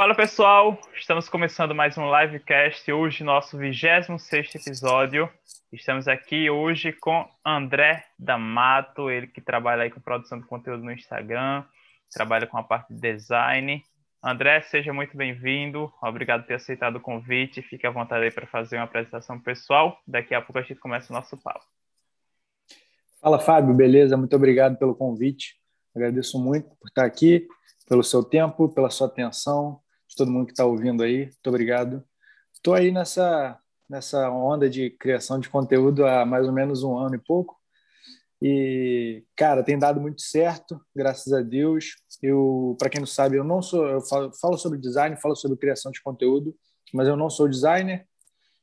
Fala pessoal, estamos começando mais um livecast, hoje nosso 26 episódio. Estamos aqui hoje com André D'Amato, ele que trabalha aí com produção de conteúdo no Instagram, trabalha com a parte de design. André, seja muito bem-vindo, obrigado por ter aceitado o convite, fique à vontade aí para fazer uma apresentação pessoal, daqui a pouco a gente começa o nosso papo. Fala Fábio, beleza? Muito obrigado pelo convite, agradeço muito por estar aqui, pelo seu tempo, pela sua atenção, de todo mundo que está ouvindo aí. Muito obrigado. Estou aí nessa, nessa onda de criação de conteúdo há mais ou menos um ano e pouco. E, cara, tem dado muito certo, graças a Deus. Eu, para quem não sabe, eu não sou, eu falo, falo sobre design, falo sobre criação de conteúdo, mas eu não sou designer.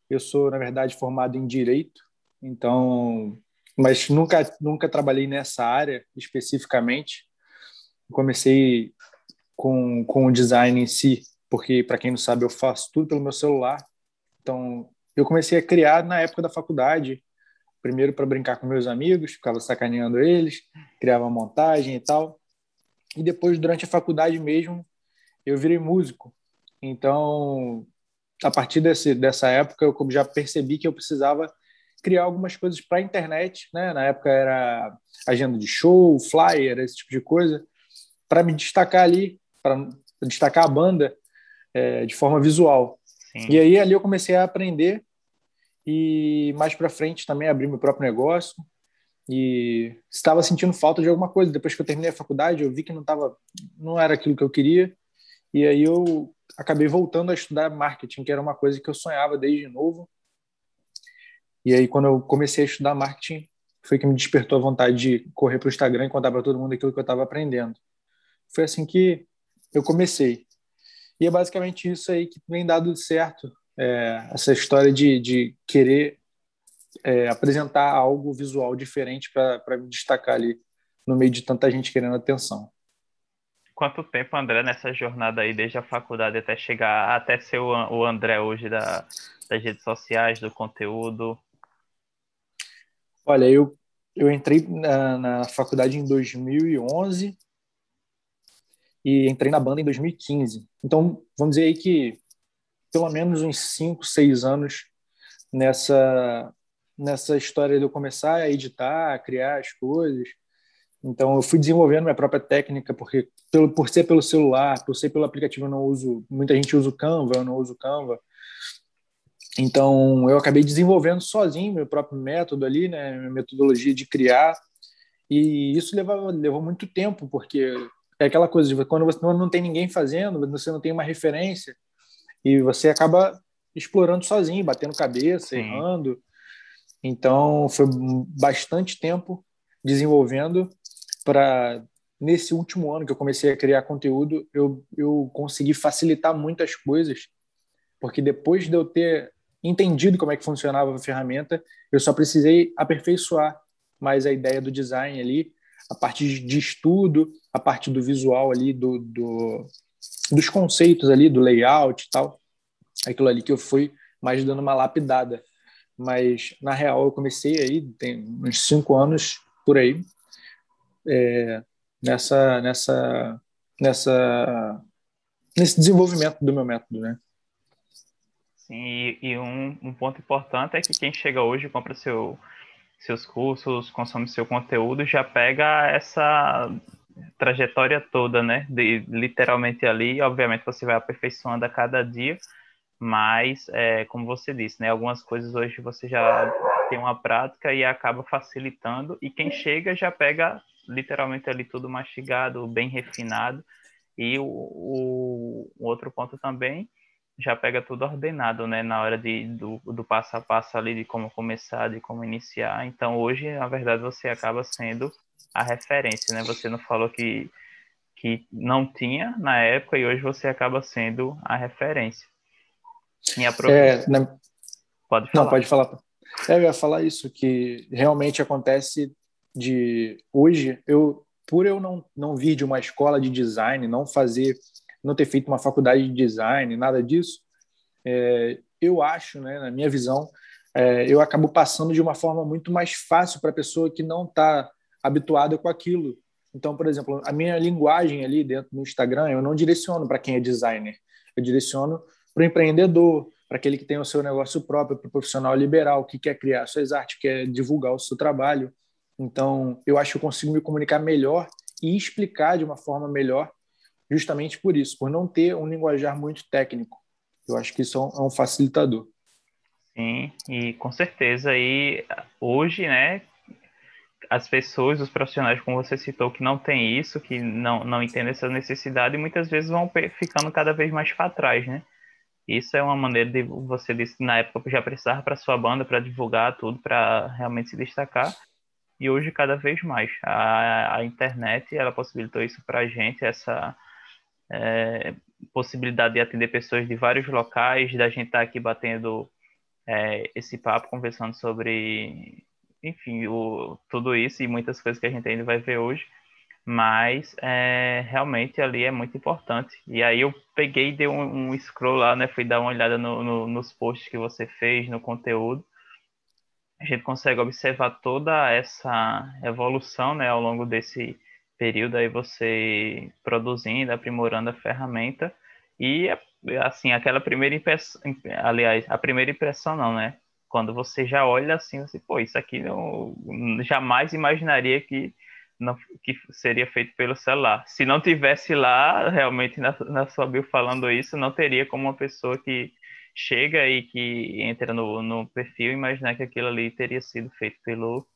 Eu sou, na verdade, formado em direito. Então, mas nunca nunca trabalhei nessa área especificamente. Comecei com, com o design em si porque para quem não sabe eu faço tudo pelo meu celular. Então eu comecei a criar na época da faculdade, primeiro para brincar com meus amigos, ficava sacaneando eles, criava montagem e tal. E depois durante a faculdade mesmo eu virei músico. Então a partir desse, dessa época eu já percebi que eu precisava criar algumas coisas para a internet, né? Na época era agenda de show, flyer, esse tipo de coisa, para me destacar ali, para destacar a banda é, de forma visual. Sim. E aí ali eu comecei a aprender e mais para frente também abri meu próprio negócio e estava sentindo falta de alguma coisa. Depois que eu terminei a faculdade, eu vi que não tava, não era aquilo que eu queria e aí eu acabei voltando a estudar marketing, que era uma coisa que eu sonhava desde novo. E aí quando eu comecei a estudar marketing, foi que me despertou a vontade de correr para o Instagram e contar para todo mundo aquilo que eu estava aprendendo. Foi assim que eu comecei. E é basicamente isso aí que vem dado certo, é, essa história de, de querer é, apresentar algo visual diferente para me destacar ali no meio de tanta gente querendo atenção. Quanto tempo, André, nessa jornada aí, desde a faculdade até chegar, até ser o, o André hoje da, das redes sociais, do conteúdo? Olha, eu, eu entrei na, na faculdade em 2011 e entrei na banda em 2015. Então, vamos dizer aí que pelo menos uns 5, 6 anos nessa nessa história de eu começar a editar, a criar as coisas. Então, eu fui desenvolvendo minha própria técnica, porque pelo, por ser pelo celular, por ser pelo aplicativo, eu não uso. Muita gente usa o Canva, eu não uso o Canva. Então, eu acabei desenvolvendo sozinho meu próprio método ali, né, minha metodologia de criar. E isso levou, levou muito tempo, porque é aquela coisa de quando você não tem ninguém fazendo, você não tem uma referência e você acaba explorando sozinho, batendo cabeça, Sim. errando. Então, foi bastante tempo desenvolvendo para nesse último ano que eu comecei a criar conteúdo, eu, eu consegui facilitar muitas coisas, porque depois de eu ter entendido como é que funcionava a ferramenta, eu só precisei aperfeiçoar mais a ideia do design ali a parte de estudo, a parte do visual ali, do, do, dos conceitos ali, do layout e tal. Aquilo ali que eu fui mais dando uma lapidada. Mas, na real, eu comecei aí, tem uns cinco anos por aí, é, nessa, nessa, nessa, nesse desenvolvimento do meu método, né? Sim, e, e um, um ponto importante é que quem chega hoje compra seu seus cursos, consome seu conteúdo, já pega essa trajetória toda, né? De, literalmente ali, obviamente você vai aperfeiçoando a cada dia, mas é, como você disse, né? Algumas coisas hoje você já tem uma prática e acaba facilitando, e quem chega já pega literalmente ali tudo mastigado, bem refinado. E o, o, o outro ponto também já pega tudo ordenado, né, na hora de, do, do passo a passo ali de como começar, de como iniciar. Então, hoje, na verdade, você acaba sendo a referência, né? Você não falou que, que não tinha na época e hoje você acaba sendo a referência. Minha é, na... Pode falar. Não, pode falar. É, eu ia falar isso, que realmente acontece de... Hoje, eu por eu não, não vir de uma escola de design, não fazer não ter feito uma faculdade de design, nada disso, é, eu acho, né, na minha visão, é, eu acabo passando de uma forma muito mais fácil para a pessoa que não está habituada com aquilo. Então, por exemplo, a minha linguagem ali dentro do Instagram, eu não direciono para quem é designer. Eu direciono para o empreendedor, para aquele que tem o seu negócio próprio, para o profissional liberal que quer criar suas artes, quer divulgar o seu trabalho. Então, eu acho que eu consigo me comunicar melhor e explicar de uma forma melhor, justamente por isso, por não ter um linguajar muito técnico. Eu acho que isso é um facilitador. Sim, e com certeza. E hoje, né, as pessoas, os profissionais, como você citou, que não tem isso, que não, não entendem essa necessidade, muitas vezes vão ficando cada vez mais para trás, né? Isso é uma maneira de você disse na época já precisava para sua banda para divulgar tudo, para realmente se destacar. E hoje cada vez mais a, a internet ela possibilitou isso para a gente essa é, possibilidade de atender pessoas de vários locais, da gente estar tá aqui batendo é, esse papo, conversando sobre, enfim, o, tudo isso e muitas coisas que a gente ainda vai ver hoje mas é, realmente ali é muito importante. E aí eu peguei e dei um, um scroll lá, né? Fui dar uma olhada no, no, nos posts que você fez, no conteúdo. A gente consegue observar toda essa evolução, né, ao longo desse período aí você produzindo, aprimorando a ferramenta e assim aquela primeira impressão, aliás, a primeira impressão não, né? Quando você já olha assim, você, pô, isso aqui eu jamais imaginaria que não, que seria feito pelo celular. Se não tivesse lá, realmente na, na sua bio falando isso, não teria como uma pessoa que chega e que entra no, no perfil imaginar que aquilo ali teria sido feito pelo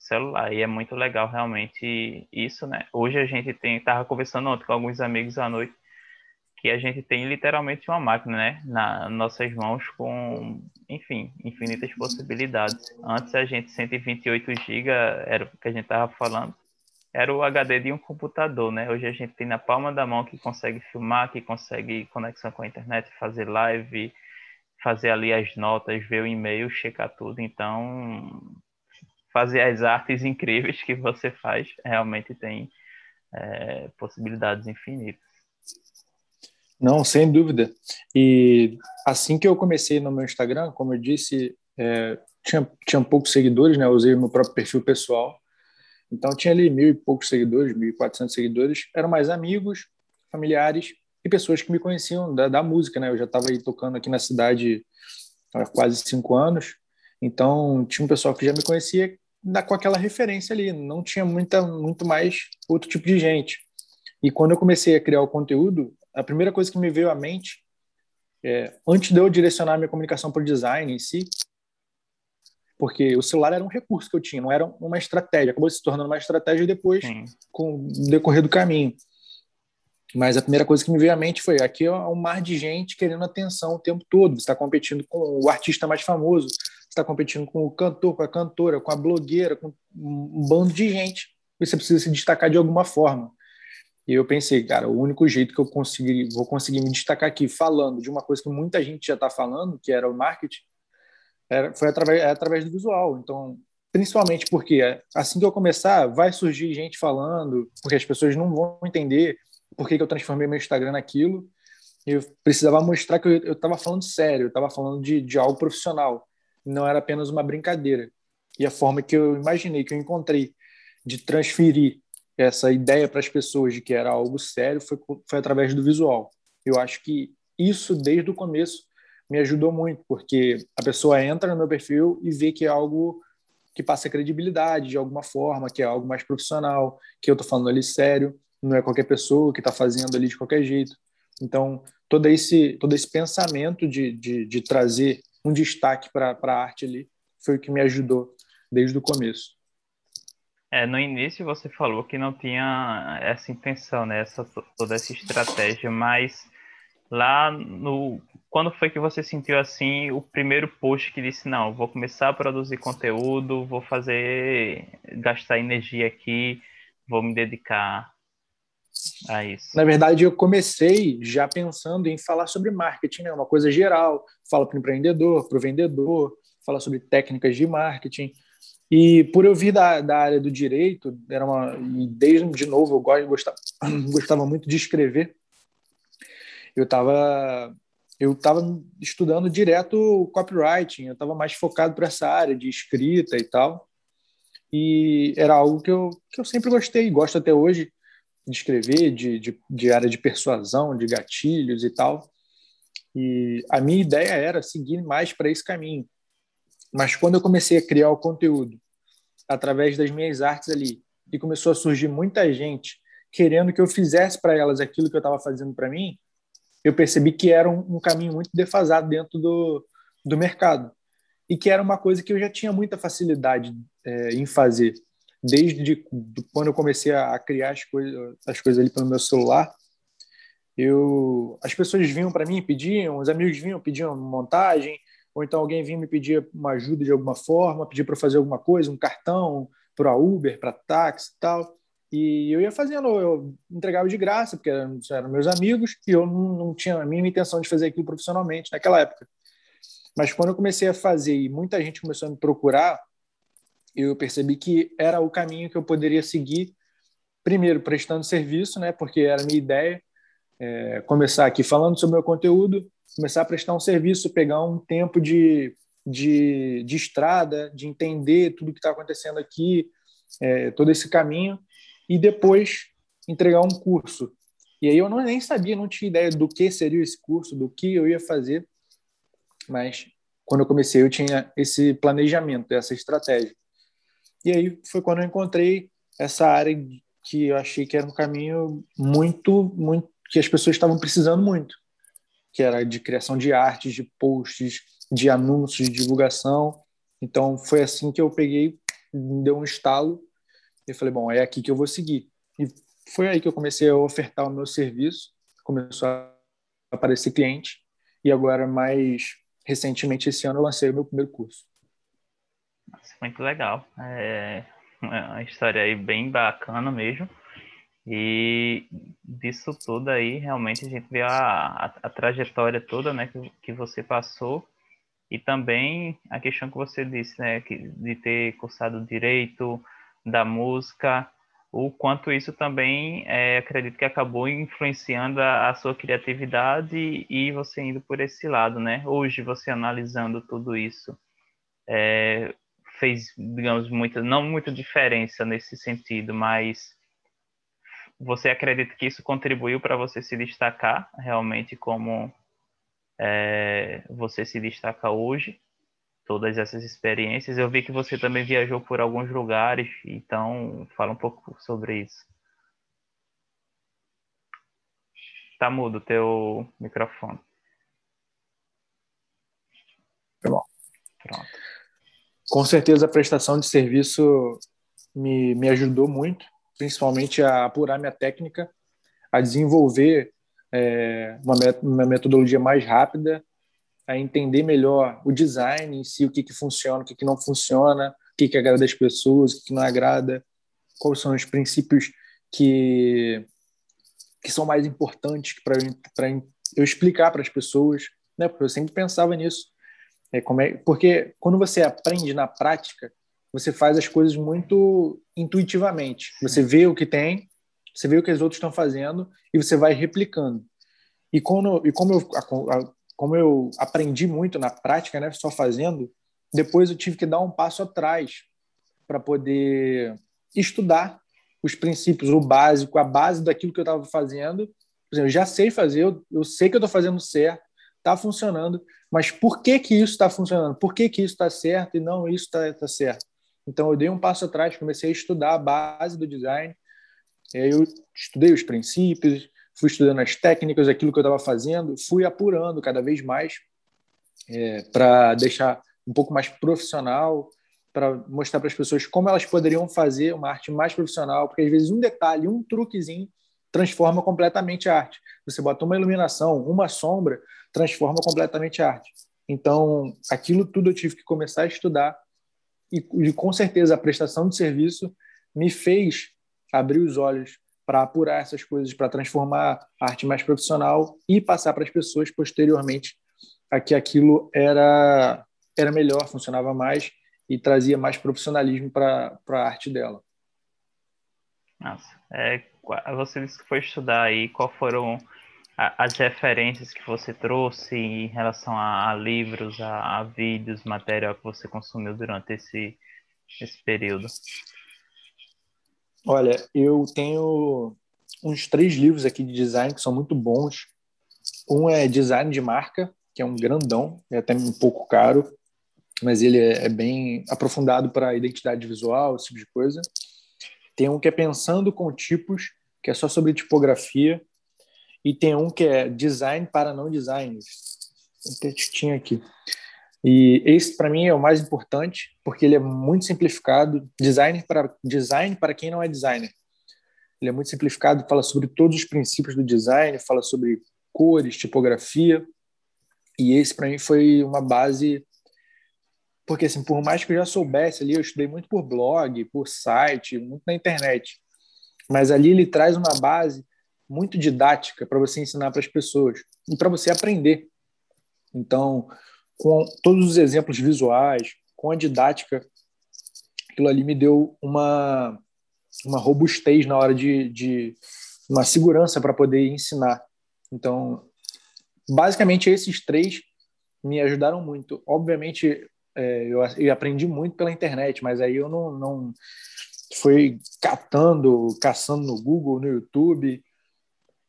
celular. E é muito legal realmente isso, né? Hoje a gente tem, tava conversando ontem com alguns amigos à noite, que a gente tem literalmente uma máquina, né, nas nossas mãos com, enfim, infinitas possibilidades. Antes a gente 128 GB era o que a gente tava falando era o HD de um computador, né? Hoje a gente tem na palma da mão que consegue filmar, que consegue conexão com a internet, fazer live, fazer ali as notas, ver o e-mail, checar tudo. Então, fazer as artes incríveis que você faz realmente tem é, possibilidades infinitas. Não, sem dúvida. E assim que eu comecei no meu Instagram, como eu disse, é, tinha, tinha poucos seguidores, né? Eu usei meu próprio perfil pessoal então tinha ali mil e poucos seguidores, mil e quatrocentos seguidores. Eram mais amigos, familiares e pessoas que me conheciam da, da música, né? Eu já estava aí tocando aqui na cidade há quase cinco anos. Então tinha um pessoal que já me conhecia com aquela referência ali. Não tinha muita, muito mais outro tipo de gente. E quando eu comecei a criar o conteúdo, a primeira coisa que me veio à mente, é, antes de eu direcionar minha comunicação para o design em si, porque o celular era um recurso que eu tinha, não era uma estratégia. Acabou se tornando uma estratégia depois, Sim. com o decorrer do caminho. Mas a primeira coisa que me veio à mente foi: aqui é um mar de gente querendo atenção o tempo todo. Você está competindo com o artista mais famoso, está competindo com o cantor, com a cantora, com a blogueira, com um bando de gente. Você precisa se destacar de alguma forma. E eu pensei, cara, o único jeito que eu conseguir, vou conseguir me destacar aqui falando de uma coisa que muita gente já está falando, que era o marketing, era, foi através, é através do visual. Então, principalmente porque assim que eu começar, vai surgir gente falando, porque as pessoas não vão entender por que, que eu transformei meu Instagram naquilo. Eu precisava mostrar que eu estava falando sério, eu estava falando de, de algo profissional, não era apenas uma brincadeira. E a forma que eu imaginei, que eu encontrei de transferir essa ideia para as pessoas de que era algo sério foi, foi através do visual. Eu acho que isso, desde o começo, me ajudou muito, porque a pessoa entra no meu perfil e vê que é algo que passa credibilidade de alguma forma, que é algo mais profissional, que eu estou falando ali sério, não é qualquer pessoa que está fazendo ali de qualquer jeito. Então, todo esse, todo esse pensamento de, de, de trazer um destaque para a arte ali foi o que me ajudou desde o começo. É, no início você falou que não tinha essa intenção, né? Essa, toda essa estratégia, mas lá no quando foi que você sentiu assim o primeiro post que disse não, vou começar a produzir conteúdo, vou fazer gastar energia aqui, vou me dedicar a isso? Na verdade, eu comecei já pensando em falar sobre marketing, né? Uma coisa geral, fala para o empreendedor, para o vendedor, fala sobre técnicas de marketing. E por eu vir da, da área do direito, era uma e desde de novo eu gostava, gostava muito de escrever eu estava eu estava estudando direto copywriting, eu estava mais focado para essa área de escrita e tal. e era algo que eu, que eu sempre gostei, gosto até hoje de escrever, de, de, de área de persuasão, de gatilhos e tal. E a minha ideia era seguir mais para esse caminho. Mas quando eu comecei a criar o conteúdo através das minhas artes ali, e começou a surgir muita gente querendo que eu fizesse para elas aquilo que eu estava fazendo para mim, eu percebi que era um, um, caminho muito defasado dentro do, do mercado. E que era uma coisa que eu já tinha muita facilidade é, em fazer. Desde de, de quando eu comecei a, a criar as, coisas as coisas ali pelo meu celular, eu as pessoas vinham para mim pediam os amigos vinham pediam montagem ou então alguém vinha me pedir uma ajuda de alguma forma pedir para fazer alguma coisa um cartão para Uber para táxi e tal. E eu ia fazendo eu entregava de graça porque eram, eram meus amigos e eu não, não tinha a mínima intenção de fazer aquilo profissionalmente naquela época. Mas quando eu comecei a fazer e muita gente começou a me procurar eu percebi que era o caminho que eu poderia seguir primeiro prestando serviço né porque era a minha ideia é, começar aqui falando sobre o meu conteúdo, começar a prestar um serviço, pegar um tempo de, de, de estrada, de entender tudo que está acontecendo aqui, é, todo esse caminho, e depois entregar um curso. E aí eu não, nem sabia, não tinha ideia do que seria esse curso, do que eu ia fazer, mas quando eu comecei eu tinha esse planejamento, essa estratégia. E aí foi quando eu encontrei essa área que eu achei que era um caminho muito, muito que as pessoas estavam precisando muito, que era de criação de artes, de posts, de anúncios, de divulgação. Então foi assim que eu peguei, deu um estalo e falei, bom, é aqui que eu vou seguir. E foi aí que eu comecei a ofertar o meu serviço, começou a aparecer cliente e agora mais recentemente esse ano eu lancei o meu primeiro curso. Muito legal. É uma história aí bem bacana mesmo. E disso tudo aí, realmente a gente vê a, a, a trajetória toda né, que, que você passou e também a questão que você disse, né, que, de ter cursado direito da música, o quanto isso também, é, acredito que acabou influenciando a, a, sua criatividade e você indo por esse lado, né? Hoje, você analisando tudo isso, é, fez, digamos, muita, não muita diferença nesse sentido, mas você acredita que isso contribuiu para você se destacar realmente como é, você se destaca hoje? Todas essas experiências. Eu vi que você também viajou por alguns lugares, então fala um pouco sobre isso. Tá mudo o teu microfone. Tá bom. Pronto. Com certeza a prestação de serviço me, me ajudou muito principalmente a apurar minha técnica, a desenvolver é, uma, uma, metodologia mais rápida, a entender melhor o design em si, o que, que funciona, o que, que não funciona, o que, que agrada as pessoas, o que, que não agrada, quais são os princípios que, que são mais importantes para eu explicar para as pessoas, né? porque eu sempre pensava nisso. É, como é, porque quando você aprende na prática, você faz as coisas muito intuitivamente. Você vê o que tem, você vê o que os outros estão fazendo e você vai replicando. E como, e como, eu, como eu aprendi muito na prática, né, só fazendo, depois eu tive que dar um passo atrás para poder estudar os princípios, o básico, a base daquilo que eu estava fazendo. Por exemplo, eu já sei fazer, eu, eu sei que eu estou fazendo certo, está funcionando, mas por que que isso está funcionando? Por que que isso está certo e não isso está tá certo? Então eu dei um passo atrás, comecei a estudar a base do design. eu estudei os princípios, fui estudando as técnicas, aquilo que eu estava fazendo, fui apurando cada vez mais é, para deixar um pouco mais profissional, para mostrar para as pessoas como elas poderiam fazer uma arte mais profissional, porque às vezes um detalhe, um truquezinho transforma completamente a arte. Você bota uma iluminação, uma sombra, transforma completamente a arte. Então, aquilo tudo eu tive que começar a estudar e, e com certeza a prestação de serviço me fez abrir os olhos para apurar essas coisas, para transformar a arte mais profissional e passar para as pessoas posteriormente a que aquilo era era melhor, funcionava mais e trazia mais profissionalismo para a arte dela. Nossa, é, você disse que foi estudar aí, qual foram as referências que você trouxe em relação a, a livros, a, a, vídeos, material que você consumiu durante esse, nesse período? Olha, eu tenho uns três livros aqui de design que são muito bons. Um é Design de Marca, que é um grandão, é até um pouco caro, mas ele é, é bem aprofundado para identidade visual, esse tipo de coisa. Tem um que é Pensando com Tipos, que é só sobre tipografia, e tem um que é Design para não designers. Tem tinha aqui. E esse para mim é o mais importante, porque ele é muito simplificado, design para design para quem não é designer. Ele é muito simplificado, fala sobre todos os princípios do design, fala sobre cores, tipografia. E esse para mim foi uma base porque assim, por mais que eu já soubesse ali, eu estudei muito por blog, por site, muito na internet. Mas ali ele traz uma base muito didática para você ensinar para as pessoas e para você aprender. Então, com todos os exemplos visuais, com a didática, aquilo ali me deu uma, uma robustez na hora de, de uma segurança para poder ensinar. Então, basicamente, esses três me ajudaram muito. Obviamente, é, eu, eu, aprendi muito pela internet, mas aí eu não, não fui catando, caçando no Google, no YouTube,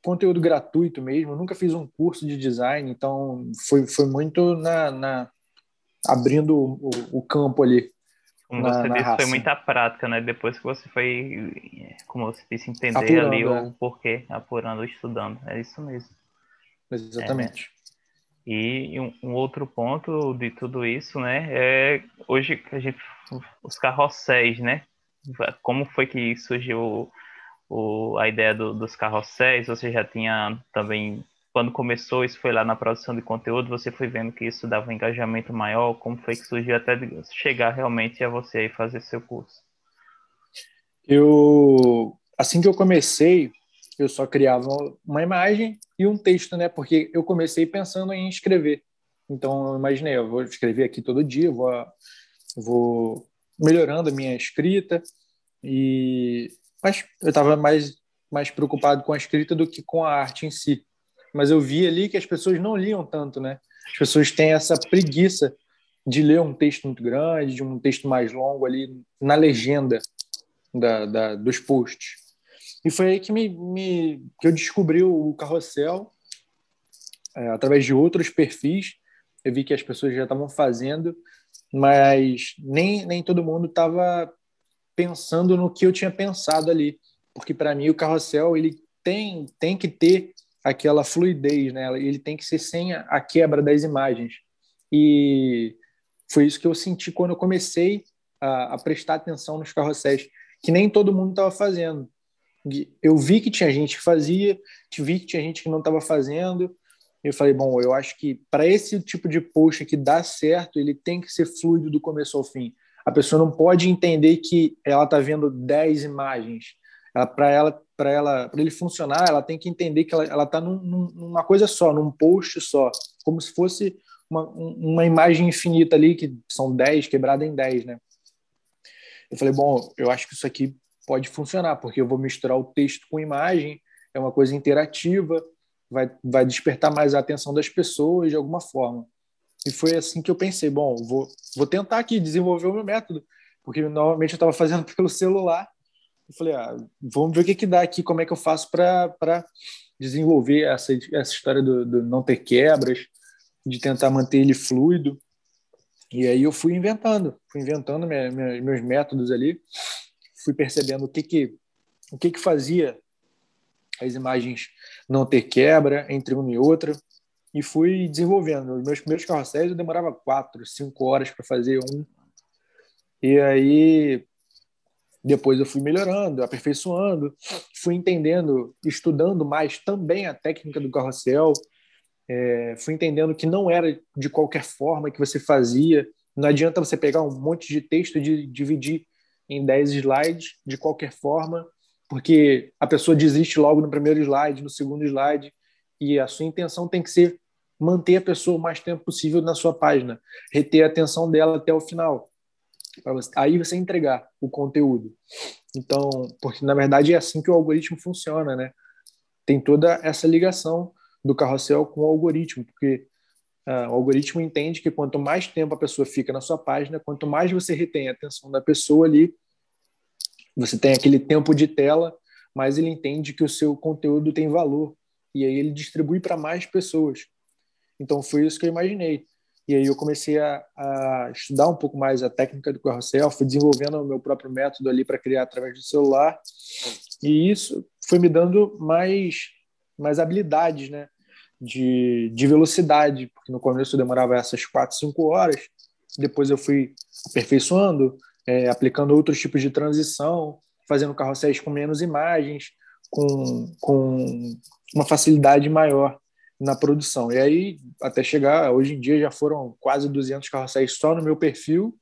conteúdo gratuito mesmo. Eu nunca fiz um curso de design, então foi, foi muito na, na abrindo o, o, campo ali. Como na, você na disse, raça. foi muita prática, né? Depois que você foi, como você disse, entender apurando, ali o é. porquê, apurando, estudando. É isso mesmo. Exatamente. É. E um, um, outro ponto de tudo isso, né, é hoje a gente os carrosséis, né? Como foi que surgiu o, a ideia do, dos carrosséis? Você já tinha também quando começou isso foi lá na produção de conteúdo, você foi vendo que isso dava um engajamento maior? Como foi que surgiu até chegar realmente a você aí fazer seu curso? Eu assim que eu comecei, eu só criava uma imagem e um texto, né? Porque eu comecei pensando em escrever. Então, eu imaginei, eu vou escrever aqui todo dia, vou, vou melhorando a minha escrita. E mas eu estava mais mais preocupado com a escrita do que com a arte em si. Mas eu vi ali que as pessoas não liam tanto, né? As pessoas têm essa preguiça de ler um texto muito grande, de um texto mais longo ali na legenda da, da dos posts. E foi aí que, me, me que eu descobri o carrossel é, através de outros perfis. Eu vi que as pessoas já estavam fazendo, mas nem, nem todo mundo estava pensando no que eu tinha pensado ali. Porque para mim o carrossel ele tem, tem que ter aquela fluidez, né? Ele tem que ser sem a, quebra das imagens. E foi isso que eu senti quando eu comecei a, a prestar atenção nos carrosséis, que nem todo mundo estava fazendo eu vi que tinha gente que fazia, vi que tinha gente que não estava fazendo. Eu falei, bom, eu acho que para esse tipo de post que dá certo, ele tem que ser fluido do começo ao fim. A pessoa não pode entender que ela está vendo 10 imagens. Para ela, para ela, para ele funcionar, ela tem que entender que ela está num, numa coisa só, num post só, como se fosse uma, uma imagem infinita ali, que são 10, quebrada em 10, né? Eu falei, bom, eu acho que isso aqui pode funcionar, porque eu vou misturar o texto com imagem, é uma coisa interativa, vai, vai despertar mais a atenção das pessoas de alguma forma. E foi assim que eu pensei, bom, vou, vou tentar aqui desenvolver o meu método, porque normalmente eu estava fazendo pelo celular. Eu falei, ah, vamos ver o que, que dá aqui, como é que eu faço para desenvolver essa, essa história do, do não ter quebras, de tentar manter ele fluido. E aí eu fui inventando, fui inventando minha, minha, meus métodos ali fui percebendo o que que o que que fazia as imagens não ter quebra entre uma e outra e fui desenvolvendo. Os meus primeiros carrosséis eu demorava quatro, cinco horas para fazer um. E aí depois eu fui melhorando, aperfeiçoando, fui entendendo, estudando mais também a técnica do carrossel, é, fui entendendo que não era de qualquer forma que você fazia. Não adianta você pegar um monte de texto e dividir em 10 slides de qualquer forma, porque a pessoa desiste logo no primeiro slide, no segundo slide, e a sua intenção tem que ser manter a pessoa o mais tempo possível na sua página, reter a atenção dela até o final. Você, aí você entregar o conteúdo. Então, porque na verdade é assim que o algoritmo funciona, né? Tem toda essa ligação do carrossel com o algoritmo, porque Uh, o algoritmo entende que quanto mais tempo a pessoa fica na sua página, quanto mais você retém a atenção da pessoa ali, você tem aquele tempo de tela, mas ele entende que o seu conteúdo tem valor e aí ele distribui para mais pessoas. Então foi isso que eu imaginei. E aí eu comecei a, a, estudar um pouco mais a técnica do carrossel, fui desenvolvendo o meu próprio método ali para criar através do celular. E isso foi me dando mais, mais habilidades, né? De, de velocidade, porque no começo eu demorava essas quatro, cinco horas. Depois eu fui aperfeiçoando, é, aplicando outros tipos de transição, fazendo carrosséis com menos imagens, com, com uma facilidade maior na produção. E aí, até chegar, hoje em dia já foram quase 200 carrosséis só no meu perfil,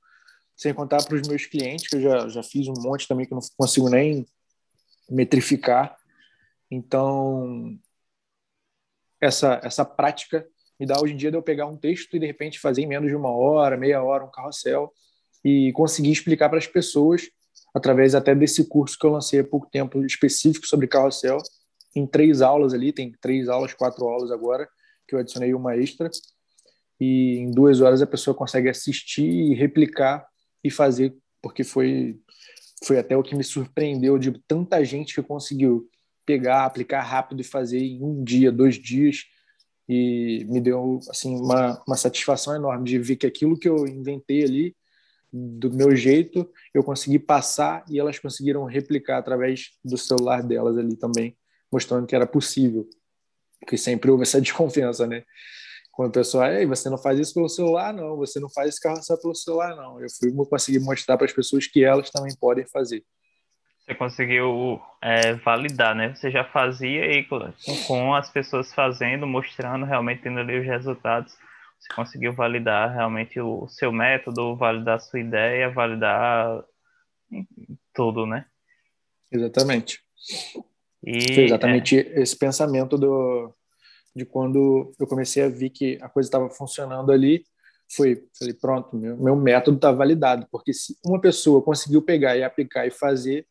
sem contar para os meus clientes, que eu já, já fiz um monte também que eu não consigo nem metrificar. Então, essa, essa prática me dá hoje em dia de eu pegar um texto e de repente fazer em menos de uma hora, meia hora, um carrossel e conseguir explicar para as pessoas através até desse curso que eu lancei há pouco tempo específico sobre carrossel em três aulas ali, tem três aulas, quatro aulas agora, que eu adicionei uma extra, e em duas horas a pessoa consegue assistir e replicar e fazer, porque foi, foi até o que me surpreendeu de tanta gente que conseguiu pegar, aplicar rápido e fazer em um dia, dois dias, e me deu assim uma, uma satisfação enorme de ver que aquilo que eu inventei ali do meu jeito eu consegui passar e elas conseguiram replicar através do celular delas ali também mostrando que era possível. Porque sempre houve essa desconfiança, né? Quando o pessoal, Ei, você não faz isso pelo celular, não, você não faz esse carrossel pelo celular, não. Eu fui conseguir mostrar para as pessoas que elas também podem fazer. Você conseguiu é, validar, né? Você já fazia e com, com as pessoas fazendo, mostrando, realmente tendo ali os resultados, você conseguiu validar realmente o seu método, validar a sua ideia, validar tudo, né? Exatamente. E, Foi exatamente é... esse pensamento do, de quando eu comecei a ver que a coisa estava funcionando ali. Foi, falei, pronto, meu, meu método está validado, porque se uma pessoa conseguiu pegar e aplicar e fazer,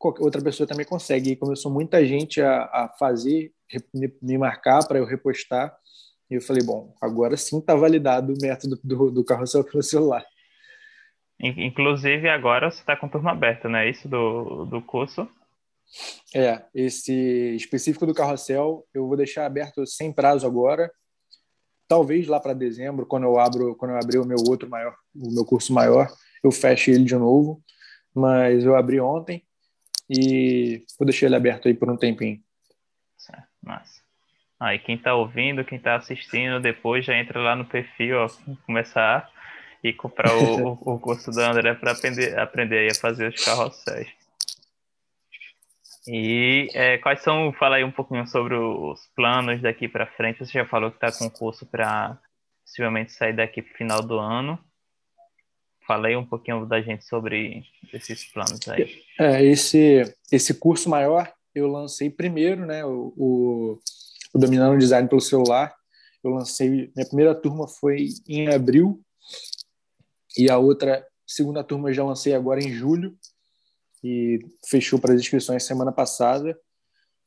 outra pessoa também consegue. E começou muita gente a, a fazer, me, me marcar para eu repostar. E eu falei, bom, agora sim está validado o método do, do carrossel pelo celular. Inclusive, agora você está com turma aberta, né? Isso do, do curso. É, esse específico do carrossel eu vou deixar aberto sem prazo agora. Talvez lá para dezembro, quando eu abro, quando eu abrir o meu outro maior, o meu curso maior, eu feche ele de novo. Mas eu abri ontem e vou deixar ele aberto aí por um tempinho. Certo, massa. Aí quem está ouvindo, quem está assistindo, depois já entra lá no perfil, ó, começar e comprar o, o, o curso da André para aprender, aprender a fazer os carrosséis. E é, quais são, fala aí um pouquinho sobre os planos daqui para frente. Você já falou que está com curso para possivelmente sair daqui para o final do ano. Fala aí um pouquinho da gente sobre esses planos aí. É, esse, esse curso maior eu lancei primeiro, né? O, o, o Dominando Design pelo celular. Eu lancei, minha primeira turma foi em abril e a outra segunda turma eu já lancei agora em julho e fechou para as inscrições semana passada.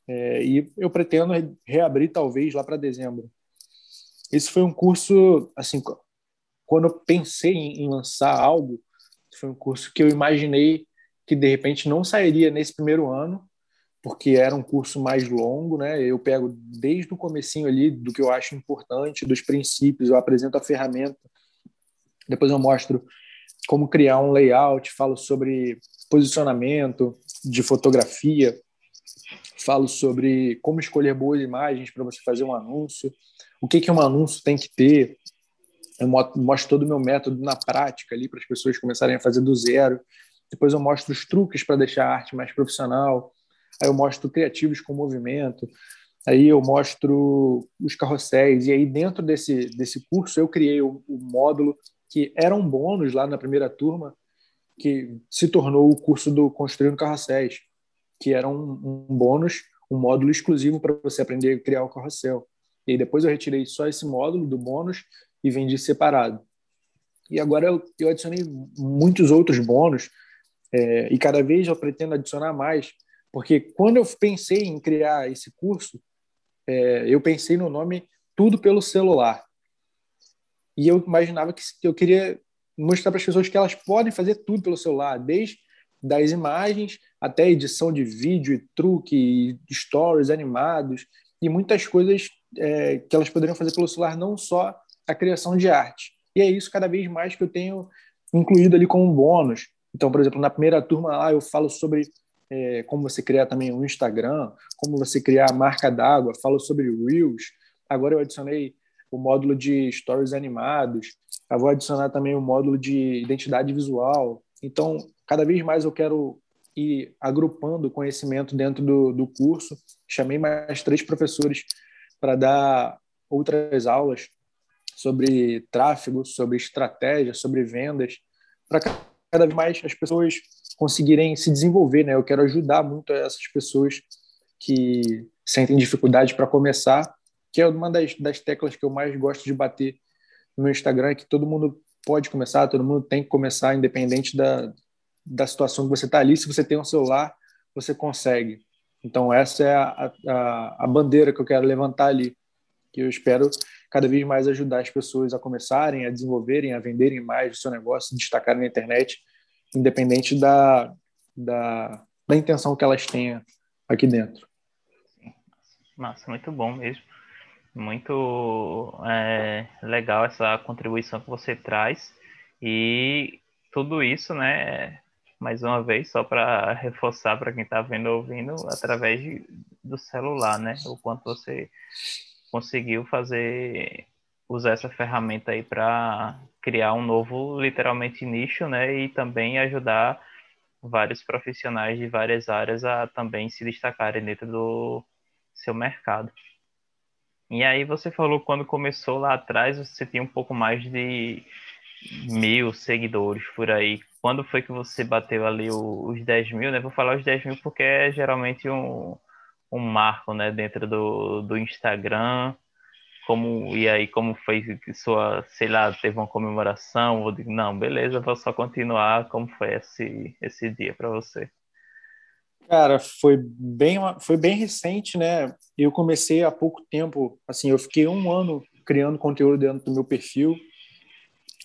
É, e eu pretendo reabrir talvez lá para dezembro. Esse foi um curso, assim, quando eu pensei em, lançar algo, foi um curso que eu imaginei que de repente não sairia nesse primeiro ano, porque era um curso mais longo, né? Eu pego desde o comecinho ali do que eu acho importante, dos princípios, eu apresento a ferramenta, depois eu mostro como criar um layout, falo sobre posicionamento de fotografia, falo sobre como escolher boas imagens para você fazer um anúncio, o que, que um anúncio tem que ter. Eu mostro todo o meu método na prática ali para as pessoas começarem a fazer do zero. Depois eu mostro os truques para deixar a arte mais profissional. Aí eu mostro criativos com movimento. Aí eu mostro os carrosséis. E aí dentro desse, desse curso eu criei o, o módulo que era um bônus lá na primeira turma, que se tornou o curso do Construindo Carrosséis, que era um, um bônus, um módulo exclusivo para você aprender a criar o carrossel. E depois eu retirei só esse módulo do bônus e vendi separado. E agora eu, eu adicionei muitos outros bônus é, e cada vez eu pretendo adicionar mais, porque quando eu pensei em criar esse curso, é, eu pensei no nome Tudo pelo Celular. E eu imaginava que eu queria mostrar para as pessoas que elas podem fazer tudo pelo celular, desde das imagens até edição de vídeo, e truque, stories animados e muitas coisas é, que elas poderiam fazer pelo celular, não só a criação de arte. E é isso cada vez mais que eu tenho incluído ali como bônus. Então, por exemplo, na primeira turma lá eu falo sobre é, como você criar também um Instagram, como você criar a marca d'água, falo sobre Reels. Agora eu adicionei o módulo de stories animados, eu vou adicionar também o módulo de identidade visual. Então, cada vez mais eu quero ir agrupando conhecimento dentro do, do curso. Chamei mais três professores para dar outras aulas sobre tráfego, sobre estratégia, sobre vendas, para cada vez mais as pessoas conseguirem se desenvolver. Né? Eu quero ajudar muito essas pessoas que sentem dificuldade para começar, que é uma das, das teclas que eu mais gosto de bater no Instagram, é que todo mundo pode começar, todo mundo tem que começar, independente da, da situação que você está ali. Se você tem um celular, você consegue. Então, essa é a, a, a bandeira que eu quero levantar ali, que eu espero cada vez mais ajudar as pessoas a começarem, a desenvolverem, a venderem mais o seu negócio, destacarem na internet, independente da, da, da intenção que elas tenham aqui dentro. Massa, muito bom mesmo. Muito é, legal essa contribuição que você traz. E tudo isso, né, mais uma vez, só para reforçar para quem está vendo ou ouvindo, através de, do celular, né? O quanto você conseguiu fazer, usar essa ferramenta aí para criar um novo, literalmente, nicho, né? E também ajudar vários profissionais de várias áreas a também se destacarem dentro do seu mercado. E aí você falou quando começou lá atrás, você tinha um pouco mais de mil seguidores por aí quando foi que você bateu ali os 10 mil, né? Vou falar os 10 mil porque é geralmente um, um marco, né? Dentro do, do Instagram. Como, e aí, como foi sua, sei lá, teve uma comemoração? Ou digo, não, beleza, vou só continuar. Como foi esse, esse dia para você? Cara, foi bem, foi bem recente, né? Eu comecei há pouco tempo, assim, eu fiquei um ano criando conteúdo dentro do meu perfil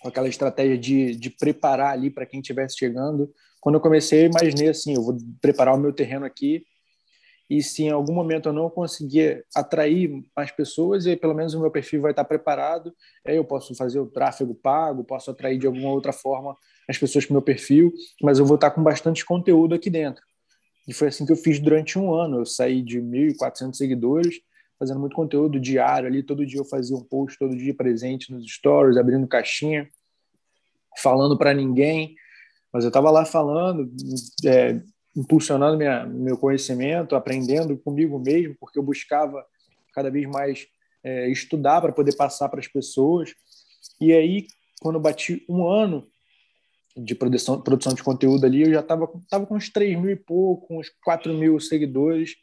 com aquela estratégia de, de preparar ali para quem estivesse chegando. Quando eu comecei, eu imaginei assim: eu vou preparar o meu terreno aqui, e se em algum momento eu não conseguir atrair mais pessoas, e pelo menos o meu perfil vai estar preparado, aí eu posso fazer o tráfego pago, posso atrair de alguma outra forma as pessoas para o meu perfil, mas eu vou estar com bastante conteúdo aqui dentro. E foi assim que eu fiz durante um ano. Eu saí de 1.400 seguidores fazendo muito conteúdo diário ali. Todo dia eu fazia um post, todo dia presente nos stories, abrindo caixinha, falando para ninguém. Mas eu estava lá falando, é, impulsionando minha, meu conhecimento, aprendendo comigo mesmo, porque eu buscava cada vez mais é, estudar para poder passar para as pessoas. E aí, quando eu bati um ano de produção, produção de conteúdo ali, eu já estava tava com uns 3 mil e pouco, uns 4 mil seguidores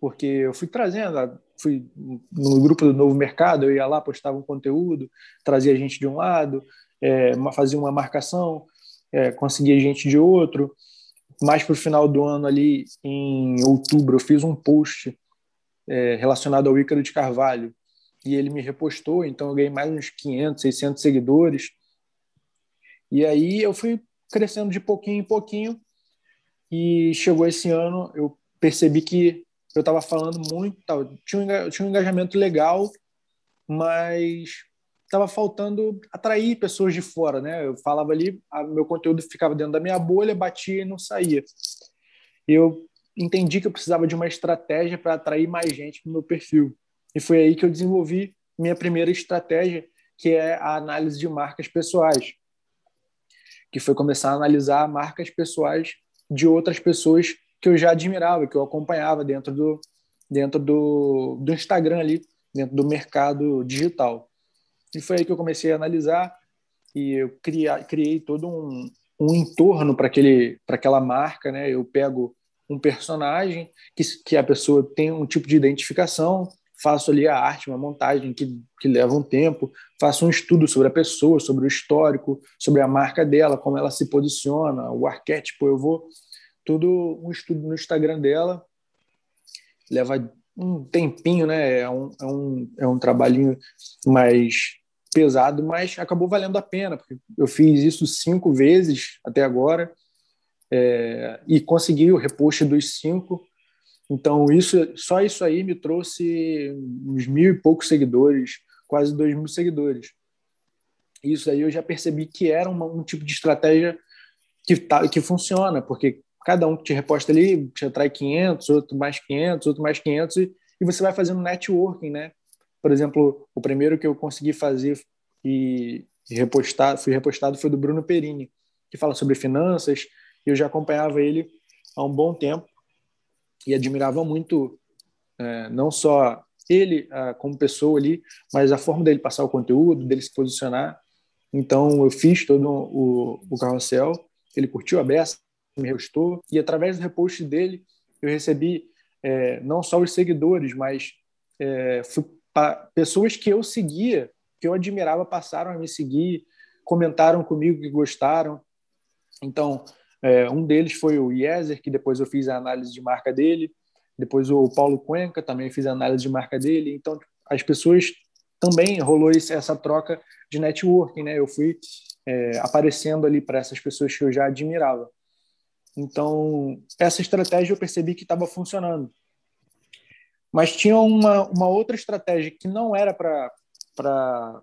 porque eu fui trazendo, fui no grupo do Novo Mercado, eu ia lá, postava um conteúdo, trazia gente de um lado, é, fazia uma marcação, é, conseguia gente de outro. Mais para o final do ano, ali em outubro, eu fiz um post é, relacionado ao Ícaro de Carvalho e ele me repostou, então eu ganhei mais uns 500, 600 seguidores. E aí eu fui crescendo de pouquinho em pouquinho e chegou esse ano, eu percebi que eu estava falando muito, tinha, um, tinha um engajamento legal, mas estava faltando atrair pessoas de fora, né? Eu falava ali, a, meu conteúdo ficava dentro da minha bolha, batia e não saía. Eu entendi que eu precisava de uma estratégia para atrair mais gente para o meu perfil. E foi aí que eu desenvolvi minha primeira estratégia, que é a análise de marcas pessoais, que foi começar a analisar marcas pessoais de outras pessoas que eu já admirava, que eu acompanhava dentro do, dentro do, do Instagram ali, dentro do mercado digital. E foi aí que eu comecei a analisar e eu criei, criei todo um, um entorno para aquela marca, né? Eu pego um personagem que, que a pessoa tem um tipo de identificação, faço ali a arte, uma montagem que, que leva um tempo, faço um estudo sobre a pessoa, sobre o histórico, sobre a marca dela, como ela se posiciona, o arquétipo, eu vou tudo um estudo no Instagram dela. Leva um tempinho, né? É um, é um, é um trabalhinho mais, pesado, mas acabou valendo a pena, porque eu fiz isso cinco vezes até agora é, e consegui o repost dos cinco. Então, isso, só isso aí me trouxe uns mil e poucos seguidores, quase dois mil seguidores. Isso aí eu já percebi que era uma, um tipo de estratégia que, tá, que funciona, porque cada um que te reposta ali te atrai 500, outro mais 500, outro mais 500, e, e você vai fazendo networking, né? Por exemplo, o primeiro que eu consegui fazer e, e repostar, fui repostado foi do Bruno Perini, que fala sobre finanças, e eu já acompanhava ele há um bom tempo e admirava muito é, não só ele como pessoa ali, mas a forma dele passar o conteúdo, dele se posicionar. Então eu fiz todo o, o carrossel, ele curtiu a beça, me repostou, e através do repost dele eu recebi é, não só os seguidores, mas é, pessoas que eu seguia, que eu admirava, passaram a me seguir, comentaram comigo que gostaram. Então, é, um deles foi o Yezer, que depois eu fiz a análise de marca dele. Depois o Paulo Cuenca, também fiz a análise de marca dele. Então, as pessoas também rolou essa troca de networking, né? Eu fui é, aparecendo ali para essas pessoas que eu já admirava. Então, essa estratégia eu percebi que estava funcionando. Mas tinha uma, uma outra estratégia que não era para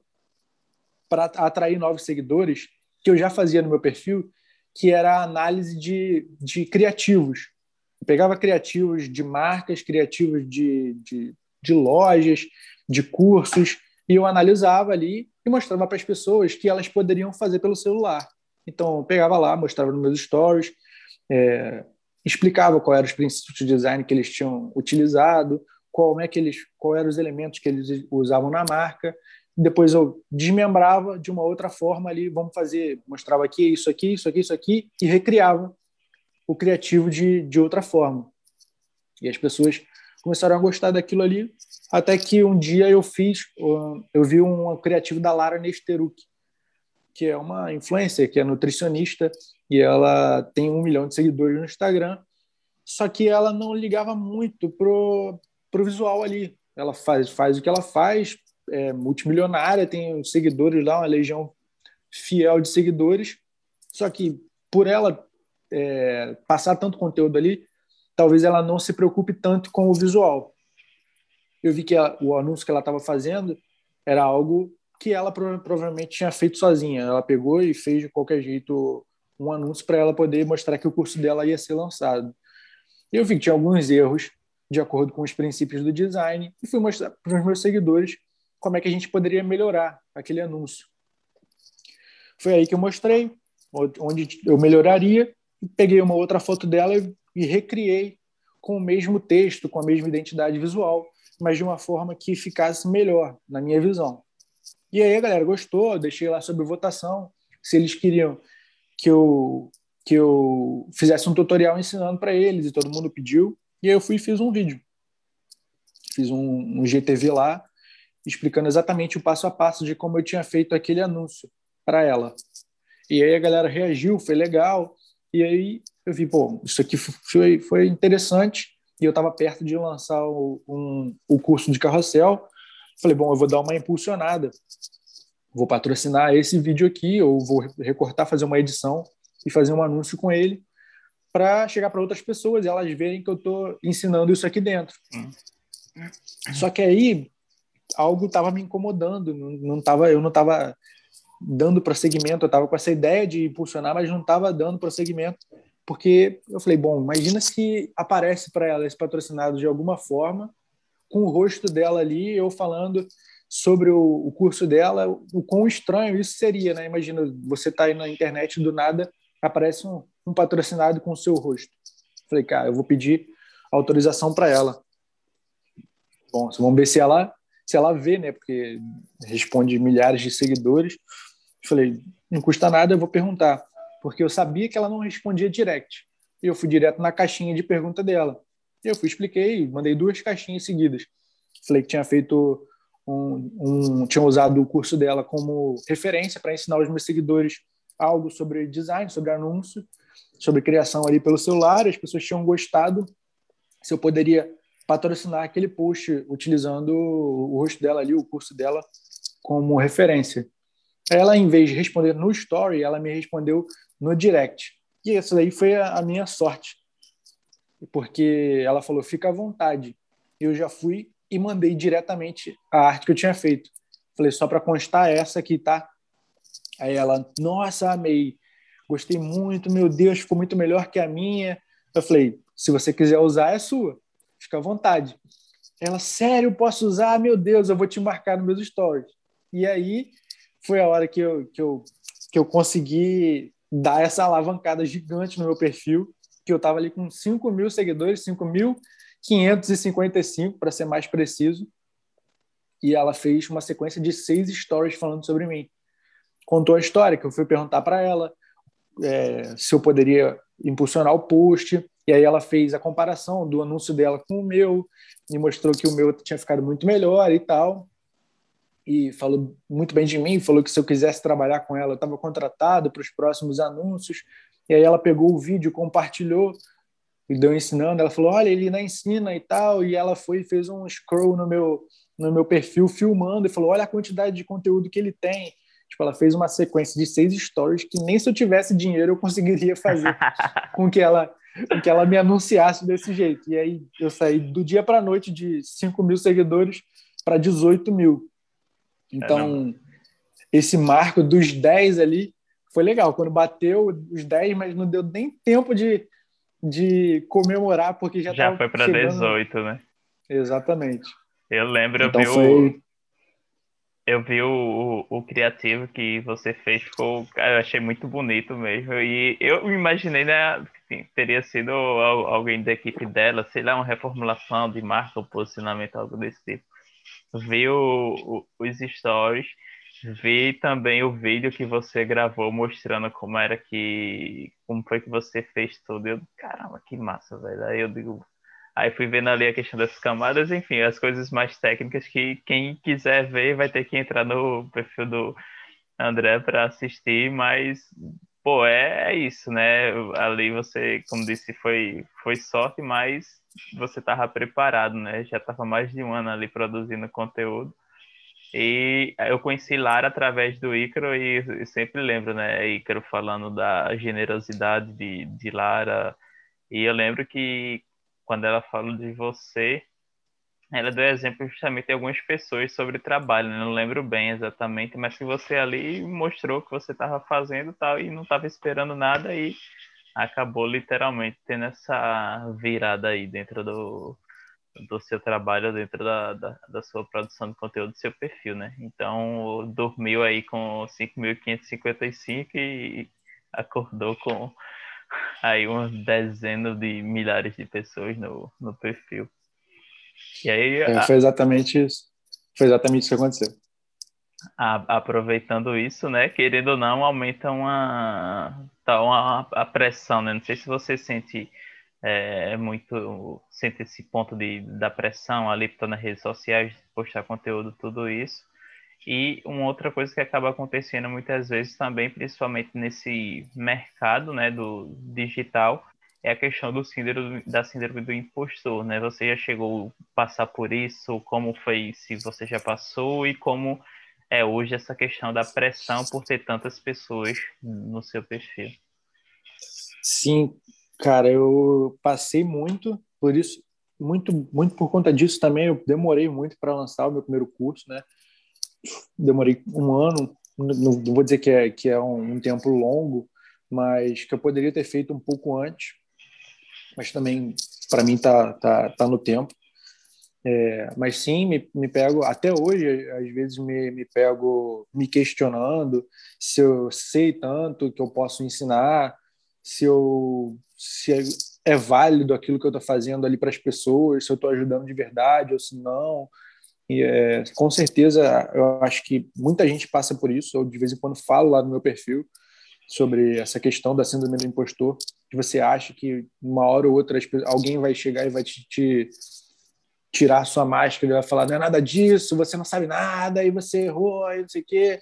atrair novos seguidores, que eu já fazia no meu perfil, que era a análise de, de criativos. Eu pegava criativos de marcas, criativos de, de, de lojas, de cursos, e eu analisava ali e mostrava para as pessoas que elas poderiam fazer pelo celular. Então, eu pegava lá, mostrava nos meus stories, é, explicava qual eram os princípios de design que eles tinham utilizado, qual é que eles, qual eram os elementos que eles usavam na marca. Depois eu desmembrava de uma outra forma ali, vamos fazer, mostrava aqui isso aqui, isso aqui, isso aqui e recriava o criativo de, de outra forma. E as pessoas começaram a gostar daquilo ali, até que um dia eu fiz, eu vi um criativo da Lara Nesteruk, que é uma influencer, que é nutricionista, e ela tem um milhão de seguidores no Instagram, só que ela não ligava muito pro para o visual ali. Ela faz, faz o que ela faz, é multimilionária, tem seguidores lá, uma legião fiel de seguidores. Só que por ela é, passar tanto conteúdo ali, talvez ela não se preocupe tanto com o visual. Eu vi que o anúncio que ela estava fazendo era algo que ela provavelmente tinha feito sozinha. Ela pegou e fez de qualquer jeito um anúncio para ela poder mostrar que o curso dela ia ser lançado. Eu vi que tinha alguns erros de acordo com os princípios do design e fui mostrar para os meus seguidores como é que a gente poderia melhorar aquele anúncio. Foi aí que eu mostrei onde eu melhoraria, peguei uma outra foto dela e recriei com o mesmo texto, com a mesma identidade visual, mas de uma forma que ficasse melhor, na minha visão. E aí a galera gostou, deixei lá sobre votação, se eles queriam que eu que eu fizesse um tutorial ensinando para eles e todo mundo pediu. E aí eu fui e fiz um vídeo. Fiz um, um GTV lá, explicando exatamente o passo a passo de como eu tinha feito aquele anúncio para ela. E aí a galera reagiu, foi legal. E aí eu vi, pô, isso aqui foi, foi interessante. E eu estava perto de lançar o, um, o curso de carrossel. Falei, bom, eu vou dar uma impulsionada. Vou patrocinar esse vídeo aqui, ou vou recortar, fazer uma edição e fazer um anúncio com ele para chegar para outras pessoas e elas verem que eu estou ensinando isso aqui dentro. Só que aí algo estava me incomodando, não tava, eu não estava dando prosseguimento, eu estava com essa ideia de impulsionar, mas não estava dando prosseguimento, porque eu falei, bom, imagina se aparece para ela esse patrocinado de alguma forma, com o rosto dela ali, eu falando sobre o, o curso dela, o quão estranho isso seria, né? Imagina, você tá aí na internet do nada, aparece um, um patrocinado com o seu rosto. Falei, cara, eu vou pedir autorização para ela. Bom, vamos ver se ela se ela vê, né? Porque responde milhares de seguidores. Falei, não custa nada, eu vou perguntar, porque eu sabia que ela não respondia direct. E eu fui direto na caixinha de pergunta dela. E eu fui expliquei, mandei duas caixinhas seguidas. Falei que tinha feito um, um tinha usado o curso dela como referência para ensinar os meus seguidores algo sobre design, sobre anúncio sobre criação ali pelo celular, as pessoas tinham gostado se eu poderia patrocinar aquele post utilizando o rosto dela ali, o curso dela como referência. Ela, em vez de responder no story, ela me respondeu no direct. E isso daí foi a minha sorte. Porque ela falou, fica à vontade. Eu já fui e mandei diretamente a arte que eu tinha feito. Falei, só para constar essa aqui, tá? Aí ela, nossa, amei. Gostei muito, meu Deus, ficou muito melhor que a minha. Eu falei, se você quiser usar, é sua. Fica à vontade. Ela, sério, posso usar? Meu Deus, eu vou te marcar nos meus stories. E aí foi a hora que eu, que eu, que eu consegui dar essa alavancada gigante no meu perfil, que eu estava ali com 5 mil seguidores, 5.555, para ser mais preciso. E ela fez uma sequência de seis stories falando sobre mim. Contou a história, que eu fui perguntar para ela é, se eu poderia impulsionar o post, e aí ela fez a comparação do anúncio dela com o meu, e mostrou que o meu tinha ficado muito melhor e tal. E falou muito bem de mim, falou que se eu quisesse trabalhar com ela, eu estava contratado para os próximos anúncios. E aí ela pegou o vídeo, compartilhou e deu ensinando. Ela falou: Olha, ele não ensina e tal. E ela foi e fez um scroll no meu, no meu perfil, filmando, e falou: Olha a quantidade de conteúdo que ele tem. Tipo, ela fez uma sequência de seis stories que nem se eu tivesse dinheiro eu conseguiria fazer com que ela que ela me anunciasse desse jeito. E aí eu saí do dia para a noite de 5 mil seguidores para 18 mil. Então, esse marco dos 10 ali foi legal. Quando bateu os 10, mas não deu nem tempo de, de comemorar, porque já Já foi para 18, né? Exatamente. Eu lembro, então, eu vi foi... o eu vi o, o, o, criativo que você fez, ficou, eu achei muito bonito mesmo. E eu imaginei, né, que teria sido alguém da equipe dela, sei lá, uma reformulação de marca ou posicionamento, algo desse tipo. Vi o, o, os stories, vi também o vídeo que você gravou mostrando como era que, como foi que você fez tudo. Eu, caramba, que massa, velho. Aí eu digo, Aí fui vendo ali a questão das camadas, enfim, as coisas mais técnicas que quem quiser ver vai ter que entrar no perfil do André para assistir, mas pô, é, é, isso, né? Ali você, como disse, foi foi sorte, mas você estava preparado, né? Já estava mais de um ano ali produzindo conteúdo. E eu conheci Lara através do Ícaro e, sempre lembro, né? Ícaro falando da generosidade de, de Lara. E eu lembro que quando ela fala de você, ela deu exemplo justamente de algumas pessoas sobre trabalho, né? não lembro bem exatamente, mas que você ali mostrou que você estava fazendo tal e não estava esperando nada e acabou literalmente tendo essa virada aí dentro do, do seu trabalho, dentro da, da, da sua produção de conteúdo, do seu perfil, né? Então, dormiu aí com 5.555 e acordou com aí uma dezena de milhares de pessoas no, no perfil. E aí, é, foi exatamente isso. Foi exatamente isso que aconteceu. A, aproveitando isso, né? Querendo ou não, aumenta uma, tá uma a pressão, né? Não sei se você sente é, muito sente esse ponto de, da pressão ali tá nas redes sociais, postar conteúdo, tudo isso. E uma outra coisa que acaba acontecendo muitas vezes também, principalmente nesse mercado né, do digital, é a questão do síndrome, da síndrome do impostor, né? Você já chegou a passar por isso? Como foi, se você já passou e como é hoje essa questão da pressão por ter tantas pessoas no seu perfil? Sim, cara, eu passei muito por isso, muito, muito por conta disso também. Eu demorei muito para lançar o meu primeiro curso, né? demorei um ano, não, vou dizer que é, que é um, um, tempo longo, mas que eu poderia ter feito um pouco antes, mas também para mim tá, tá, tá no tempo. É, mas sim, me, me pego, até hoje, às vezes me, me pego me questionando se eu sei tanto que eu posso ensinar, se eu se é, é válido aquilo que eu estou fazendo ali para as pessoas, se eu estou ajudando de verdade ou se não. E, é, com certeza, eu acho que muita gente passa por isso. Eu, de vez em quando, falo lá no meu perfil sobre essa questão da síndrome do impostor, que você acha que uma hora ou outra alguém vai chegar e vai te, te tirar sua máscara e vai falar: não é nada disso, você não sabe nada, e você errou, e não sei o quê.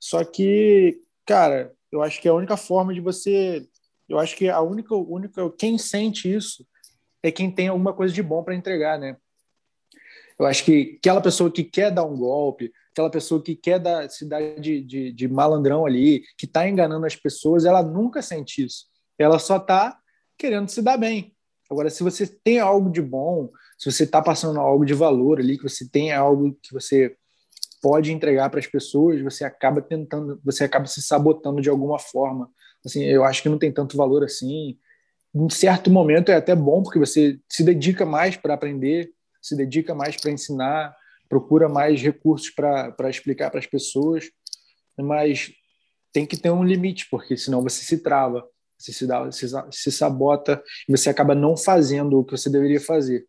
Só que, cara, eu acho que a única forma de você. Eu acho que a única, única. Quem sente isso é quem tem alguma coisa de bom para entregar, né? Eu acho que aquela pessoa que quer dar um golpe, aquela pessoa que quer dar, se dar de, de, de malandrão ali, que está enganando as pessoas, ela nunca sente isso. Ela só está querendo se dar bem. Agora, se você tem algo de bom, se você está passando algo de valor ali, que você tem algo que você pode entregar para as pessoas, você acaba tentando, você acaba se sabotando de alguma forma. Assim, eu acho que não tem tanto valor assim. Em certo momento é até bom porque você se dedica mais para aprender, se dedica mais para ensinar, procura mais recursos para explicar para as pessoas, mas tem que ter um limite, porque senão você se trava, você se, dá, se, se sabota e você acaba não fazendo o que você deveria fazer.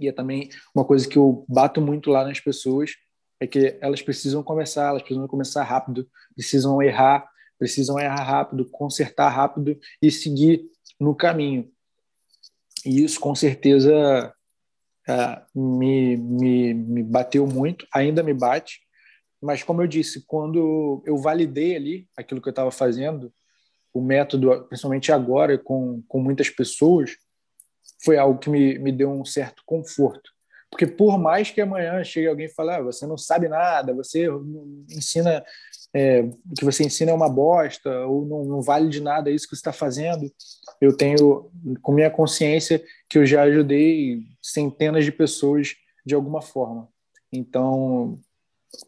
E é também uma coisa que eu bato muito lá nas pessoas, é que elas precisam começar, elas precisam começar rápido, precisam errar, precisam errar rápido, consertar rápido e seguir no caminho. E isso, com certeza, é, me, me, me bateu muito, ainda me bate, mas como eu disse, quando eu validei ali aquilo que eu estava fazendo, o método, principalmente agora, com, com muitas pessoas, foi algo que me, me deu um certo conforto. Porque por mais que amanhã chegue alguém e fale, ah, você não sabe nada, você ensina, é, o que você ensina é uma bosta, ou não, não vale de nada isso que você está fazendo, eu tenho com minha consciência que eu já ajudei centenas de pessoas de alguma forma. Então,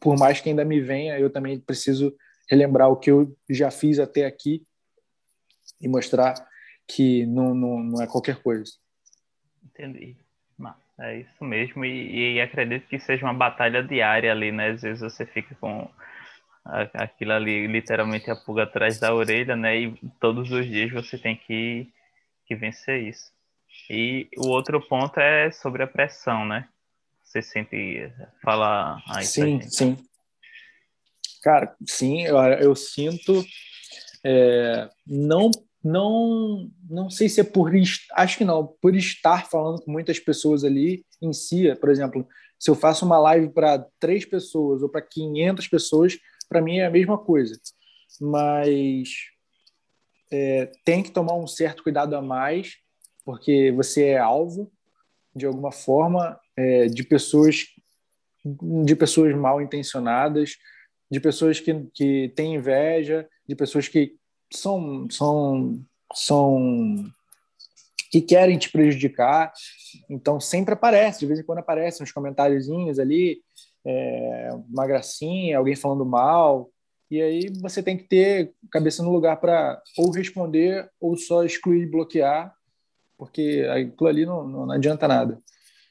por mais que ainda me venha, eu também preciso relembrar o que eu já fiz até aqui e mostrar que não, não, não é qualquer coisa. Entendi. É isso mesmo, e, e, acredito que seja uma batalha diária ali, né? Às vezes você fica com aquilo ali, literalmente a pulga atrás da orelha, né? E todos os dias você tem que, que vencer isso. E o outro ponto é sobre a pressão, né? Você sente falar aí Sim, sim. Cara, sim, eu, eu sinto é, não não não sei se é por acho que não por estar falando com muitas pessoas ali em si por exemplo se eu faço uma live para três pessoas ou para 500 pessoas para mim é a mesma coisa mas é, tem que tomar um certo cuidado a mais porque você é alvo de alguma forma é, de pessoas de pessoas mal intencionadas de pessoas que, que têm inveja de pessoas que são, são, são que querem te prejudicar. Então sempre aparece, de vez em quando aparecem uns comentáriozinhos ali, é, uma gracinha, alguém falando mal. E aí você tem que ter cabeça no lugar para ou responder ou só excluir bloquear, porque aquilo ali não, não, não adianta nada.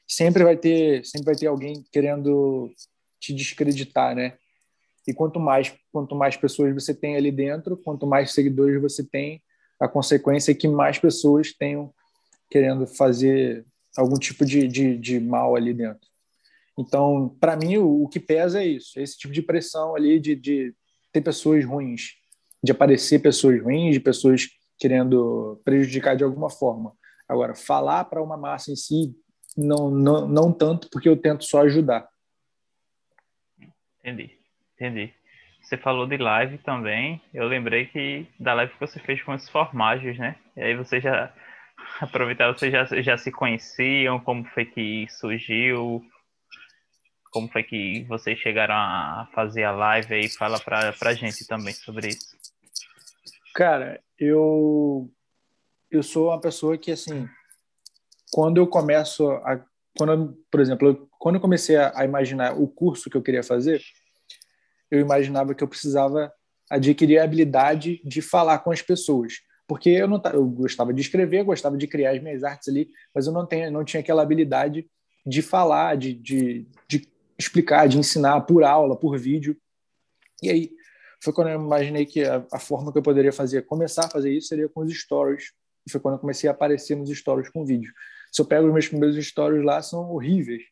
Sempre vai ter, sempre vai ter alguém querendo te descreditar, né? E quanto mais, quanto mais pessoas você tem ali dentro, quanto mais seguidores você tem, a consequência é que mais pessoas tenham querendo fazer algum tipo de, de, de mal ali dentro. Então, para mim, o, o, que pesa é isso, esse tipo de pressão ali de, de ter pessoas ruins, de aparecer pessoas ruins, de pessoas querendo prejudicar de alguma forma. Agora, falar para uma massa em si, não, não, não tanto, porque eu tento só ajudar. Entendi. Entendi. Você falou de live também. Eu lembrei que da live que você fez com os formagens, né? E aí você já aproveitar, vocês já, já se conheciam, como foi que surgiu, como foi que vocês chegaram a fazer a live aí, fala pra, pra gente também sobre isso. Cara, eu eu sou uma pessoa que assim, quando eu começo a quando, por exemplo, quando eu comecei a, a imaginar o curso que eu queria fazer, eu imaginava que eu precisava adquirir a habilidade de falar com as pessoas. Porque eu não eu gostava de escrever, gostava de criar as minhas artes ali, mas eu não, tenho, não tinha aquela habilidade de falar, de, de, de explicar, de ensinar por aula, por vídeo. E aí foi quando eu imaginei que a, a, forma que eu poderia fazer, começar a fazer isso, seria com os stories. E foi quando eu comecei a aparecer nos stories com vídeo. Se eu pego os meus primeiros stories lá, são horríveis.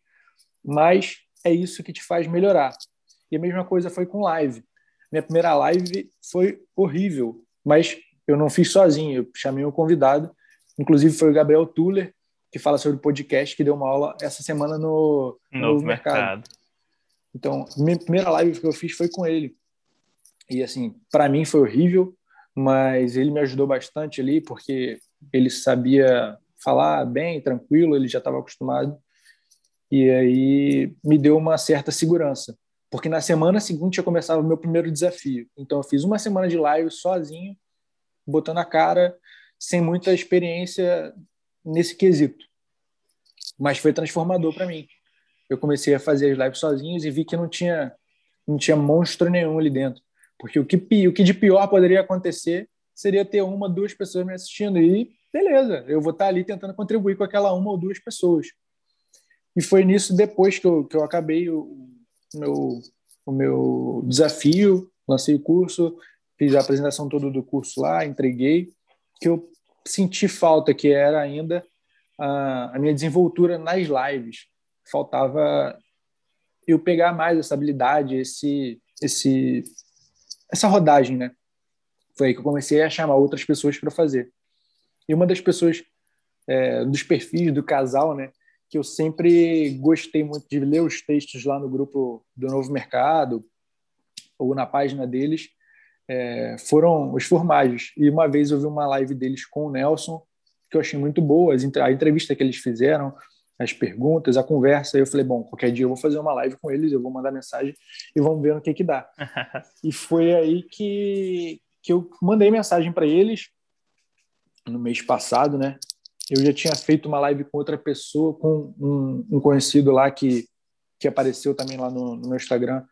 Mas é isso que te faz melhorar. E a mesma coisa foi com live. Minha primeira live foi horrível, mas eu não fiz sozinho, eu chamei um convidado, inclusive foi o Gabriel Tuller, que fala sobre podcast, que deu uma aula essa semana no, no Novo mercado. mercado. Então, minha primeira live que eu fiz foi com ele. E assim, para mim foi horrível, mas ele me ajudou bastante ali, porque ele sabia falar bem, tranquilo, ele já estava acostumado. E aí me deu uma certa segurança, porque na semana seguinte eu começava o meu primeiro desafio. Então eu fiz uma semana de live sozinho, botando a cara, sem muita experiência nesse quesito. Mas foi transformador para mim. Eu comecei a fazer as lives sozinhos e vi que não tinha não tinha monstro nenhum ali dentro. Porque o que, o que de pior poderia acontecer seria ter uma, duas pessoas me assistindo. E beleza, eu vou estar ali tentando contribuir com aquela uma ou duas pessoas. E foi nisso, depois que eu, que eu acabei o, meu, o meu desafio, lancei o curso, fiz a apresentação toda do curso lá, entreguei, que eu senti falta, que era ainda a, minha desenvoltura nas lives. Faltava eu pegar mais essa habilidade, esse, esse, essa rodagem, né? Foi aí que eu comecei a chamar outras pessoas para fazer. E uma das pessoas é, dos perfis do casal, né, que eu sempre gostei muito de ler os textos lá no grupo do Novo Mercado ou na página deles, é, foram os formagens. E uma vez eu vi uma live deles com o Nelson, que eu achei muito boa, a entrevista que eles fizeram, as perguntas, a conversa. E eu falei, bom, qualquer dia eu vou fazer uma live com eles, eu vou mandar mensagem e vamos ver no que que dá. e foi aí que, que eu mandei mensagem para eles no mês passado, né? Eu já tinha feito uma live com outra pessoa, com um, um conhecido lá que, que apareceu também lá no, no meu Instagram,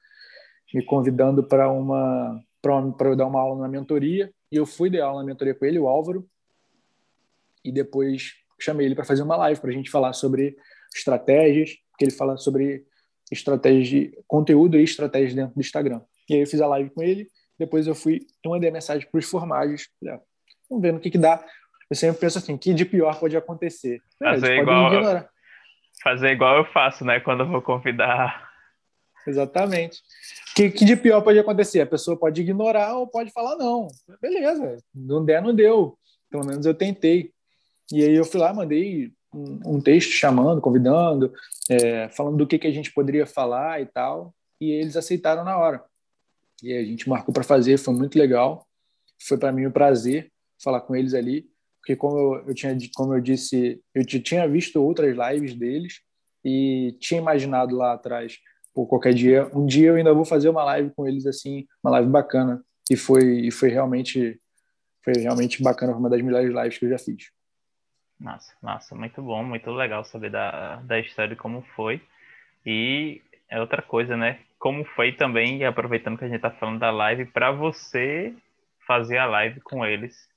me convidando para uma para eu dar uma aula na mentoria. E eu fui dar aula na mentoria com ele, o Álvaro, e depois chamei ele para fazer uma live para a gente falar sobre estratégias, que ele fala sobre estratégias de conteúdo e estratégias dentro do Instagram. E aí eu fiz a live com ele, depois eu fui, eu mandei a mensagem para os formagens, ah, vamos ver no que que dá. Eu sempre penso assim, que de pior pode acontecer? Fazer é, igual, fazer igual eu faço, né, quando eu vou convidar. Exatamente. Que, que de pior pode acontecer? A pessoa pode ignorar ou pode falar não. Beleza, não der, não deu. Pelo menos eu tentei. E aí eu fui lá, mandei um, um texto chamando, convidando, é, falando do que, que a gente poderia falar e tal, e eles aceitaram na hora. E a gente marcou para fazer, foi muito legal. Foi para mim um prazer falar com eles ali, porque como eu, eu, tinha, como eu disse, eu tinha visto outras lives deles e tinha imaginado lá atrás, por qualquer dia, um dia eu ainda vou fazer uma live com eles assim, uma live bacana. E foi, e foi realmente foi realmente bacana, foi uma das melhores lives que eu já fiz. Nossa, nossa, muito bom, muito legal saber da, da história como foi. E é outra coisa, né? Como foi também, aproveitando que a gente tá falando da live, para você fazer a live com eles.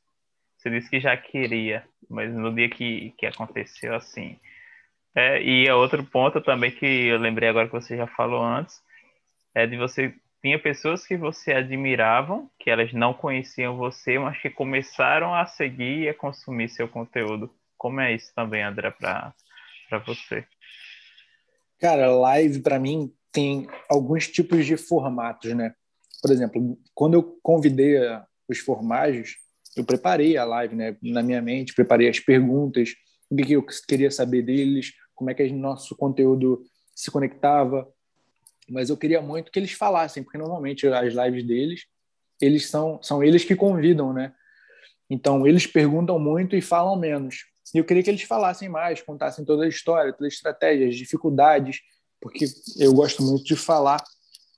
Você disse que já queria, mas no dia que, que aconteceu assim. É, e é outro ponto também que eu lembrei agora que você já falou antes, é de você tinha pessoas que você admiravam, que elas não conheciam você, mas que começaram a seguir e a consumir seu conteúdo. Como é isso também, André, para você? Cara, live para mim tem alguns tipos de formatos, né? Por exemplo, quando eu convidei os formagens, eu preparei a live, né? Na minha mente, preparei as perguntas, o que eu queria saber deles, como é que nosso conteúdo se conectava. Mas eu queria muito que eles falassem, porque normalmente as lives deles, eles são, são eles que convidam, né? Então, eles perguntam muito e falam menos. E eu queria que eles falassem mais, contassem toda a história, toda a estratégia, as dificuldades, porque eu gosto muito de falar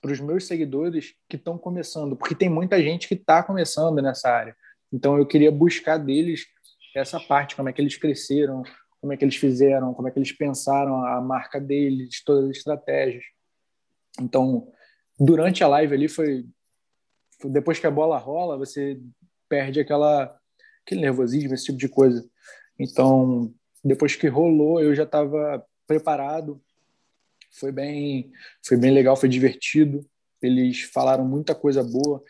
para os meus seguidores que estão começando, porque tem muita gente que está começando nessa área. Então eu queria buscar deles essa parte, como é que eles cresceram, como é que eles fizeram, como é que eles pensaram a marca deles, todas as estratégias. Então, durante a live ali foi depois que a bola rola, você perde aquela aquele nervosismo, esse tipo de coisa. Então, depois que rolou, eu já estava preparado. Foi bem, foi bem legal, foi divertido. Eles falaram muita coisa boa.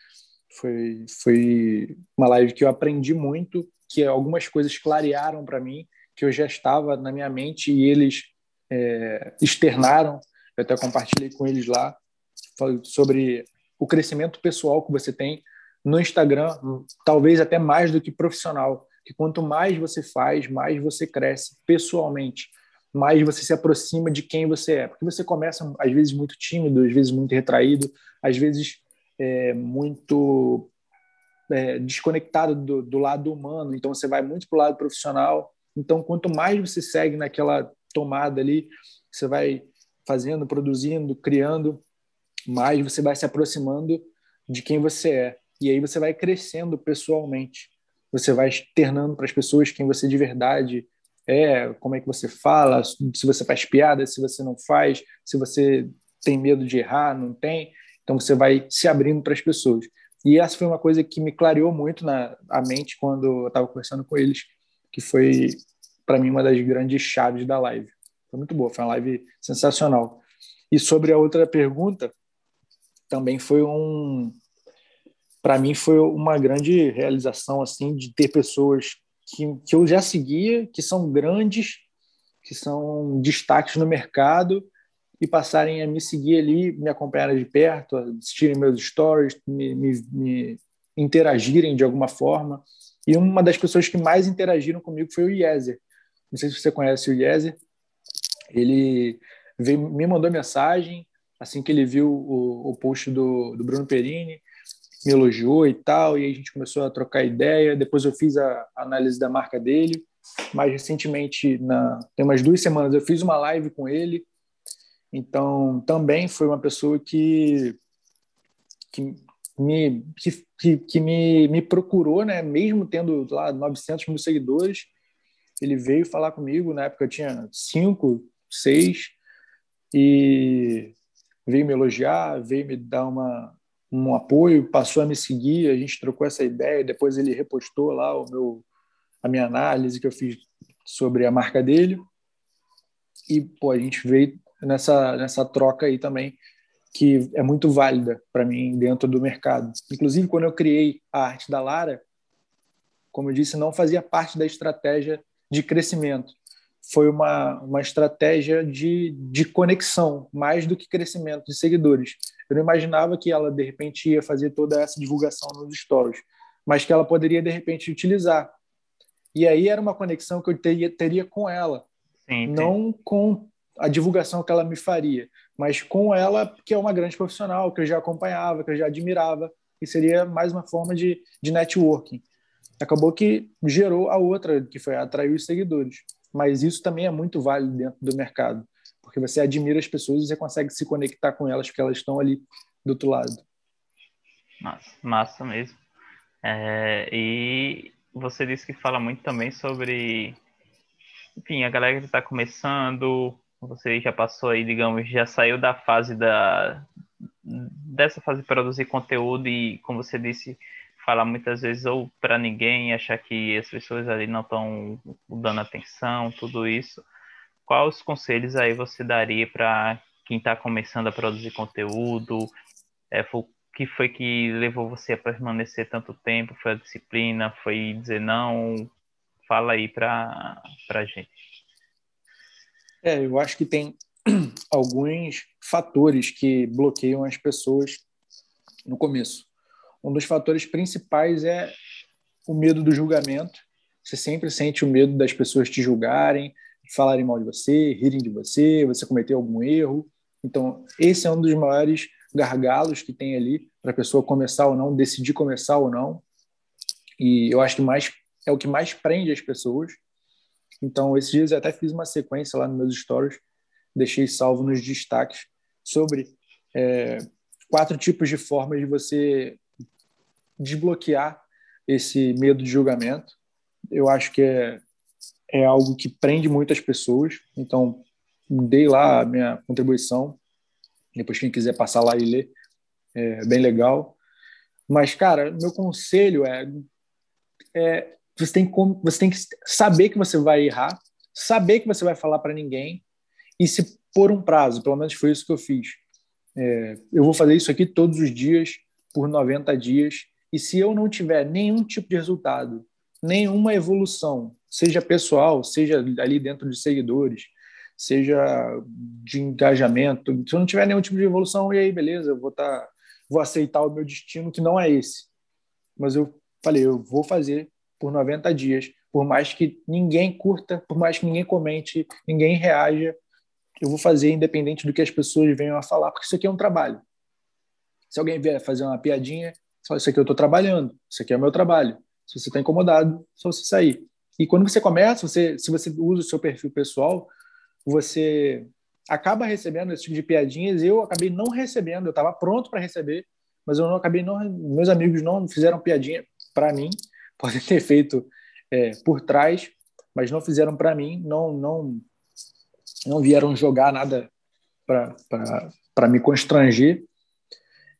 Foi, foi uma live que eu aprendi muito, que algumas coisas clarearam para mim, que eu já estava na minha mente e eles é, externaram. Eu até compartilhei com eles lá sobre o crescimento pessoal que você tem no Instagram, talvez até mais do que profissional que quanto mais você faz, mais você cresce pessoalmente, mais você se aproxima de quem você é. Porque você começa, às vezes, muito tímido, às vezes muito retraído, às vezes é, muito é, desconectado do, do lado humano, então você vai muito para o lado profissional. Então, quanto mais você segue naquela tomada ali, você vai fazendo, produzindo, criando, mais você vai se aproximando de quem você é. E aí você vai crescendo pessoalmente. Você vai externando para as pessoas quem você de verdade é, como é que você fala, se você faz piada, se você não faz, se você tem medo de errar, não tem. Então você vai se abrindo para as pessoas. E essa foi uma coisa que me clareou muito na a mente quando eu estava conversando com eles, que foi para mim uma das grandes chaves da live. Foi muito boa, foi uma live sensacional. E sobre a outra pergunta, também foi um para mim foi uma grande realização assim de ter pessoas que, que eu já seguia, que são grandes, que são destaques no mercado e passarem a me seguir ali, me acompanharem de perto, assistirem meus stories, me, me, me interagirem de alguma forma. E uma das pessoas que mais interagiram comigo foi o Yezer. Não sei se você conhece o Yezer. Ele veio, me mandou mensagem assim que ele viu o, o post do, do Bruno Perini, me elogiou e tal, e a gente começou a trocar ideia. Depois eu fiz a análise da marca dele. Mais recentemente, na, tem umas duas semanas, eu fiz uma live com ele. Então, também foi uma pessoa que, que me, que, que me, me procurou, né? mesmo tendo lá 900 mil seguidores. Ele veio falar comigo, na época eu tinha cinco, seis, e veio me elogiar, veio me dar uma, um apoio, passou a me seguir, a gente trocou essa ideia, depois ele repostou lá o meu, a minha análise que eu fiz sobre a marca dele. E pô, a gente veio nessa, nessa troca aí também, que é muito válida para mim dentro do mercado. Inclusive, quando eu criei a arte da Lara, como eu disse, não fazia parte da estratégia de crescimento foi uma, uma estratégia de, de conexão, mais do que crescimento de seguidores. Eu não imaginava que ela, de repente, ia fazer toda essa divulgação nos stories, mas que ela poderia, de repente, utilizar. E aí era uma conexão que eu teria, teria com ela, sim, não sim. com a divulgação que ela me faria, mas com ela, que é uma grande profissional, que eu já acompanhava, que eu já admirava, e seria mais uma forma de, de networking. Acabou que gerou a outra, que foi atrair os seguidores mas isso também é muito válido dentro do mercado, porque você admira as pessoas e você consegue se conectar com elas porque elas estão ali do outro lado. Massa, massa mesmo. É, e você disse que fala muito também sobre, enfim, a galera que está começando, você já passou aí, digamos, já saiu da fase da dessa fase de produzir conteúdo e, como você disse, falar muitas vezes ou para ninguém, achar que as pessoas ali não estão dando atenção, tudo isso. Quais conselhos aí você daria para quem está começando a produzir conteúdo? É, o que foi que levou você a permanecer tanto tempo? Foi a disciplina? Foi dizer não? Fala aí para a gente. É, eu acho que tem alguns fatores que bloqueiam as pessoas no começo um dos fatores principais é o medo do julgamento. Você sempre sente o medo das pessoas te julgarem, falarem mal de você, rirem de você, você cometer algum erro. Então, esse é um dos maiores gargalos que tem ali para a pessoa começar ou não, decidir começar ou não. E eu acho que mais é o que mais prende as pessoas. Então, esses dias eu até fiz uma sequência lá nos meus stories, deixei salvo nos destaques sobre é, quatro tipos de formas de você desbloquear esse medo de julgamento. Eu acho que é, é algo que prende muitas pessoas. Então, dei lá a minha contribuição. Depois, quem quiser passar lá e ler, é bem legal. Mas, cara, meu conselho é, é você, tem que, você tem que saber que você vai errar, saber que você vai falar para ninguém e se pôr um prazo. Pelo menos foi isso que eu fiz. É, eu vou fazer isso aqui todos os dias, por 90 dias, e se eu não tiver nenhum tipo de resultado, nenhuma evolução, seja pessoal, seja ali dentro de seguidores, seja de engajamento, se eu não tiver nenhum tipo de evolução, e aí, beleza, eu vou tá, vou aceitar o meu destino que não é esse. Mas eu falei, eu vou fazer por 90 dias, por mais que ninguém curta, por mais que ninguém comente, ninguém reaja, eu vou fazer independente do que as pessoas venham a falar, porque isso aqui é um trabalho. Se alguém vier fazer uma piadinha, só isso aqui eu estou trabalhando, isso aqui é o meu trabalho. Se você está incomodado, só você sair. E quando você começa, você, se você usa o seu perfil pessoal, você acaba recebendo esse tipo de piadinhas. Eu acabei não recebendo, eu estava pronto para receber, mas eu não acabei não. Meus amigos não fizeram piadinha para mim, podem ter feito é, por trás, mas não fizeram para mim, não, não, não vieram jogar nada para me constranger.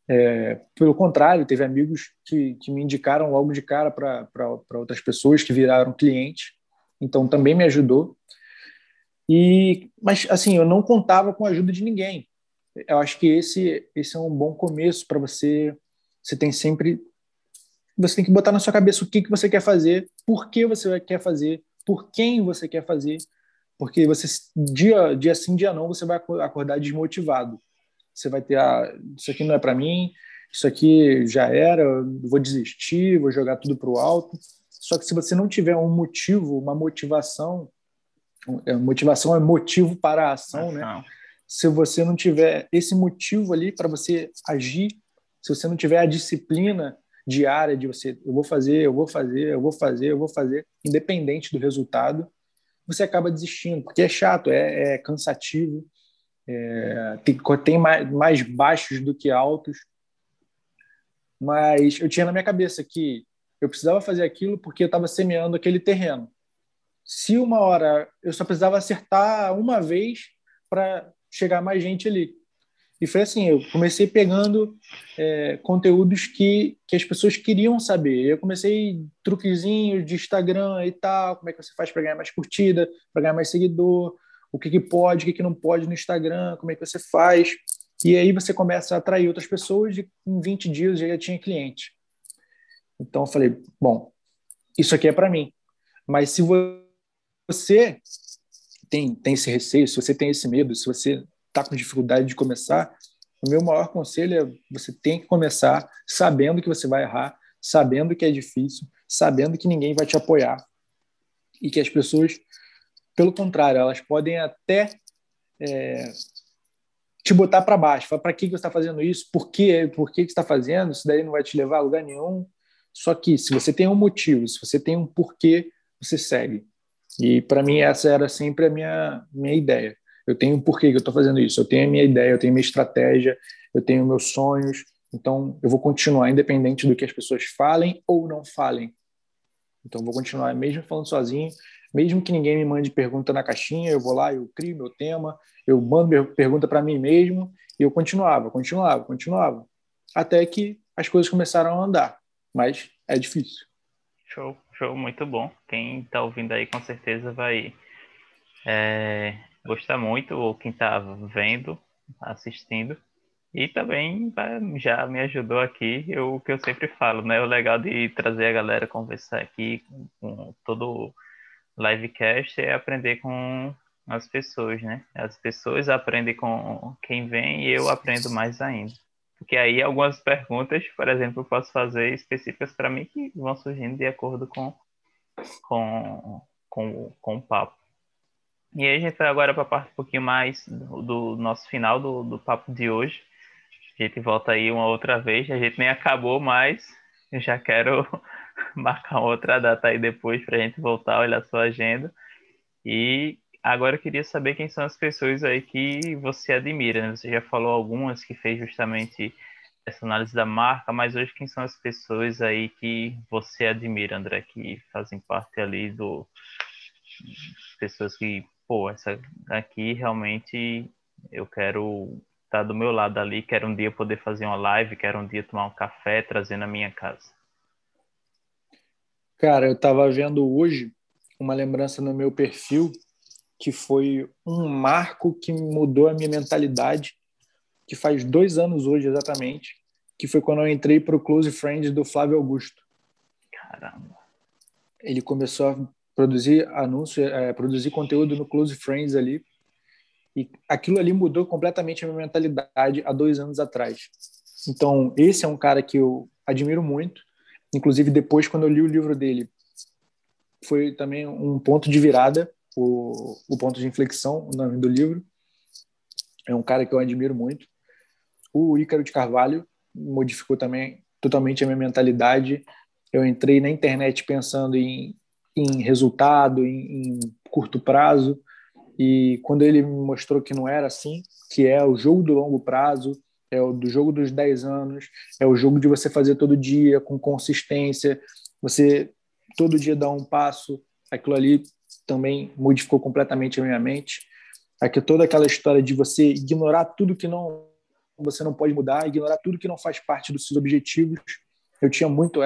É, pelo contrário, teve amigos que, que me indicaram logo de cara para outras pessoas que viraram clientes, então também me ajudou. E, mas assim, eu não contava com a ajuda de ninguém. Eu acho que esse esse é um bom começo para você. Você tem sempre você tem que botar na sua cabeça o que que você quer fazer, por que você quer fazer, por quem você quer fazer, porque você dia dia sim dia não você vai acordar desmotivado. Você vai ter ah, isso aqui não é para mim, isso aqui já era, vou desistir, vou jogar tudo para o alto. Só que se você não tiver um motivo, uma motivação, é, motivação é motivo para a ação, né? Se você não tiver esse motivo ali para você agir, se você não tiver a disciplina diária de você, eu vou fazer, eu vou fazer, eu vou fazer, eu vou fazer, independente do resultado, você acaba desistindo, porque é chato, é, é cansativo, é, tem, tem mais, mais baixos do que altos. Mas eu tinha na minha cabeça que eu precisava fazer aquilo porque eu estava semeando aquele terreno. Se uma hora eu só precisava acertar uma vez para chegar mais gente ali. E foi assim, eu comecei pegando é, conteúdos que, que as pessoas queriam saber. Eu comecei truquezinhos de Instagram e tal, como é que você faz para ganhar mais curtida, para ganhar mais seguidor, o que, que pode, o que, que não pode no Instagram, como é que você faz. E aí você começa a atrair outras pessoas e em 20 dias já tinha cliente. Então eu falei, bom, isso aqui é para mim. Mas se você tem, tem esse receio, se você tem esse medo, se você está com dificuldade de começar, o meu maior conselho é você tem que começar sabendo que você vai errar, sabendo que é difícil, sabendo que ninguém vai te apoiar e que as pessoas pelo contrário, elas podem até é, te botar para baixo. Para que, que você está fazendo isso? Por, quê? Por que, que você está fazendo? Isso daí não vai te levar a lugar nenhum. Só que se você tem um motivo, se você tem um porquê, você segue. E para mim essa era sempre a minha, minha ideia. Eu tenho um porquê que eu estou fazendo isso. Eu tenho a minha ideia, eu tenho a minha estratégia, eu tenho meus sonhos. Então eu vou continuar independente do que as pessoas falem ou não falem. Então eu vou continuar mesmo falando sozinho, mesmo que ninguém me mande pergunta na caixinha, eu vou lá, eu crio meu tema, eu mando pergunta para mim mesmo, e eu continuava, continuava, continuava, até que as coisas começaram a andar. Mas é difícil. Show, show, muito bom. Quem está ouvindo aí com certeza vai é, gostar muito, ou quem está vendo, assistindo. E também já me ajudou aqui, o que eu sempre falo, né? O legal de trazer a galera conversar aqui com todo livecast é aprender com as pessoas, né? As pessoas aprendem com quem vem e eu aprendo mais ainda. Porque aí algumas perguntas, por exemplo, eu posso fazer específicas para mim que vão surgindo de acordo com, com, com, com o papo. E aí a gente vai agora para a parte um pouquinho mais do, do nosso final do, do papo de hoje. A gente volta aí uma outra vez. A gente nem acabou, mas eu já quero marcar outra data aí depois para a gente voltar, olhar a sua agenda. E agora eu queria saber quem são as pessoas aí que você admira. Né? Você já falou algumas que fez justamente essa análise da marca, mas hoje quem são as pessoas aí que você admira, André, que fazem parte ali do pessoas que, pô, essa aqui realmente eu quero estar tá do meu lado ali, quero um dia poder fazer uma live, quero um dia tomar um café, trazer na minha casa. Cara, eu estava vendo hoje uma lembrança no meu perfil que foi um marco que mudou a minha mentalidade, que faz dois anos hoje exatamente, que foi quando eu entrei para o Close Friends do Flávio Augusto. Caramba. Ele começou a produzir anúncio, é, produzir conteúdo no Close Friends ali, e aquilo ali mudou completamente a minha mentalidade há dois anos atrás. Então, esse é um cara que eu admiro muito Inclusive, depois, quando eu li o livro dele, foi também um ponto de virada, o, o ponto de inflexão, o nome do livro. É um cara que eu admiro muito. O Ícaro de Carvalho modificou também totalmente a minha mentalidade. Eu entrei na internet pensando em, em resultado, em, em curto prazo, E quando ele me mostrou que não era assim, que é o jogo do longo prazo, é o do jogo dos 10 anos, é o jogo de você fazer todo dia com consistência, você todo dia dar um passo, aquilo ali também modificou completamente a minha mente. Aqui toda aquela história de você ignorar tudo que não você não pode mudar, ignorar tudo que não faz parte dos seus objetivos. Eu tinha muito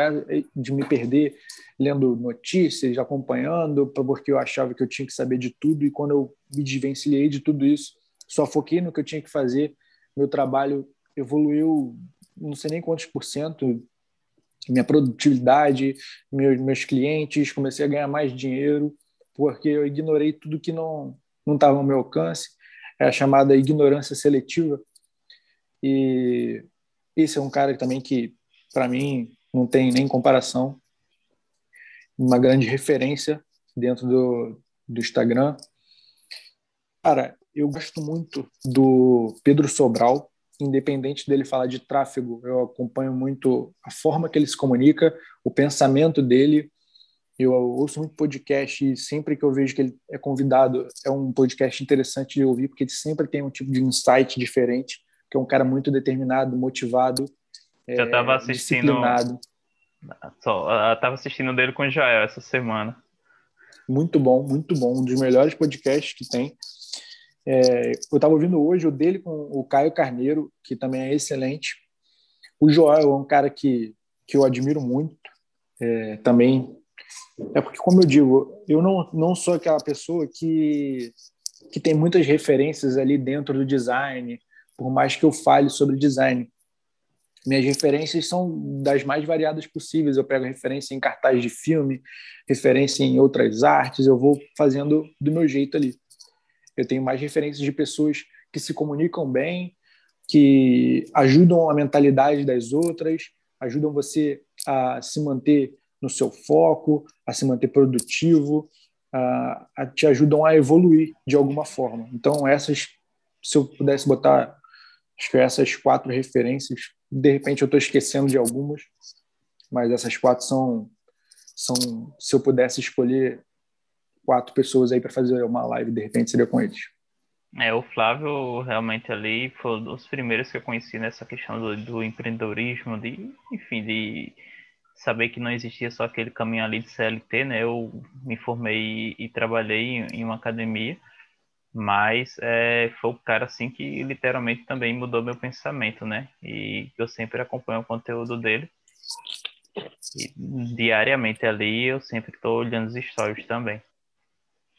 de me perder lendo notícias, acompanhando, porque eu achava que eu tinha que saber de tudo e quando eu me desvencilhei de tudo isso, só foquei no que eu tinha que fazer, meu trabalho evoluiu não sei nem quantos por cento, minha produtividade, meus, meus clientes, comecei a ganhar mais dinheiro, porque eu ignorei tudo que não não estava ao meu alcance, é a chamada ignorância seletiva. E esse é um cara também que, para mim, não tem nem comparação, uma grande referência dentro do, do Instagram. Cara, eu gosto muito do Pedro Sobral, independente dele falar de tráfego, eu acompanho muito a forma que ele se comunica, o pensamento dele. Eu ouço muito podcast e sempre que eu vejo que ele é convidado, é um podcast interessante de ouvir, porque ele sempre tem um tipo de insight diferente, que é um cara muito determinado, motivado, eu estava é, assistindo só, eu estava assistindo dele com o Joel essa semana. Muito bom, muito bom, um dos melhores podcasts que tem. É, eu estava ouvindo hoje o dele com o Caio Carneiro, que também é excelente. O Joel é um cara que, que eu admiro muito. É, também é porque, como eu digo, eu não, não sou aquela pessoa que, que tem muitas referências ali dentro do design, por mais que eu fale sobre design. Minhas referências são das mais variadas possíveis. Eu pego referência em cartaz de filme, referência em outras artes, eu vou fazendo do meu jeito ali. Eu tenho mais referências de pessoas que se comunicam bem, que ajudam a mentalidade das outras, ajudam você a se manter no seu foco, a se manter produtivo, a, a te ajudam a evoluir de alguma forma. Então, essas, se eu pudesse botar, acho que essas quatro referências, de repente eu estou esquecendo de algumas, mas essas quatro são, são, se eu pudesse escolher quatro pessoas aí para fazer uma live, de repente seria com eles. É, o Flávio realmente ali foi um dos primeiros que eu conheci nessa questão do, do empreendedorismo, de, enfim, de saber que não existia só aquele caminho ali de CLT, né? Eu me formei e, trabalhei em, uma academia, mas é, foi o cara assim que literalmente também mudou meu pensamento, né? E eu sempre acompanho o conteúdo dele. E diariamente ali eu sempre estou olhando os stories também.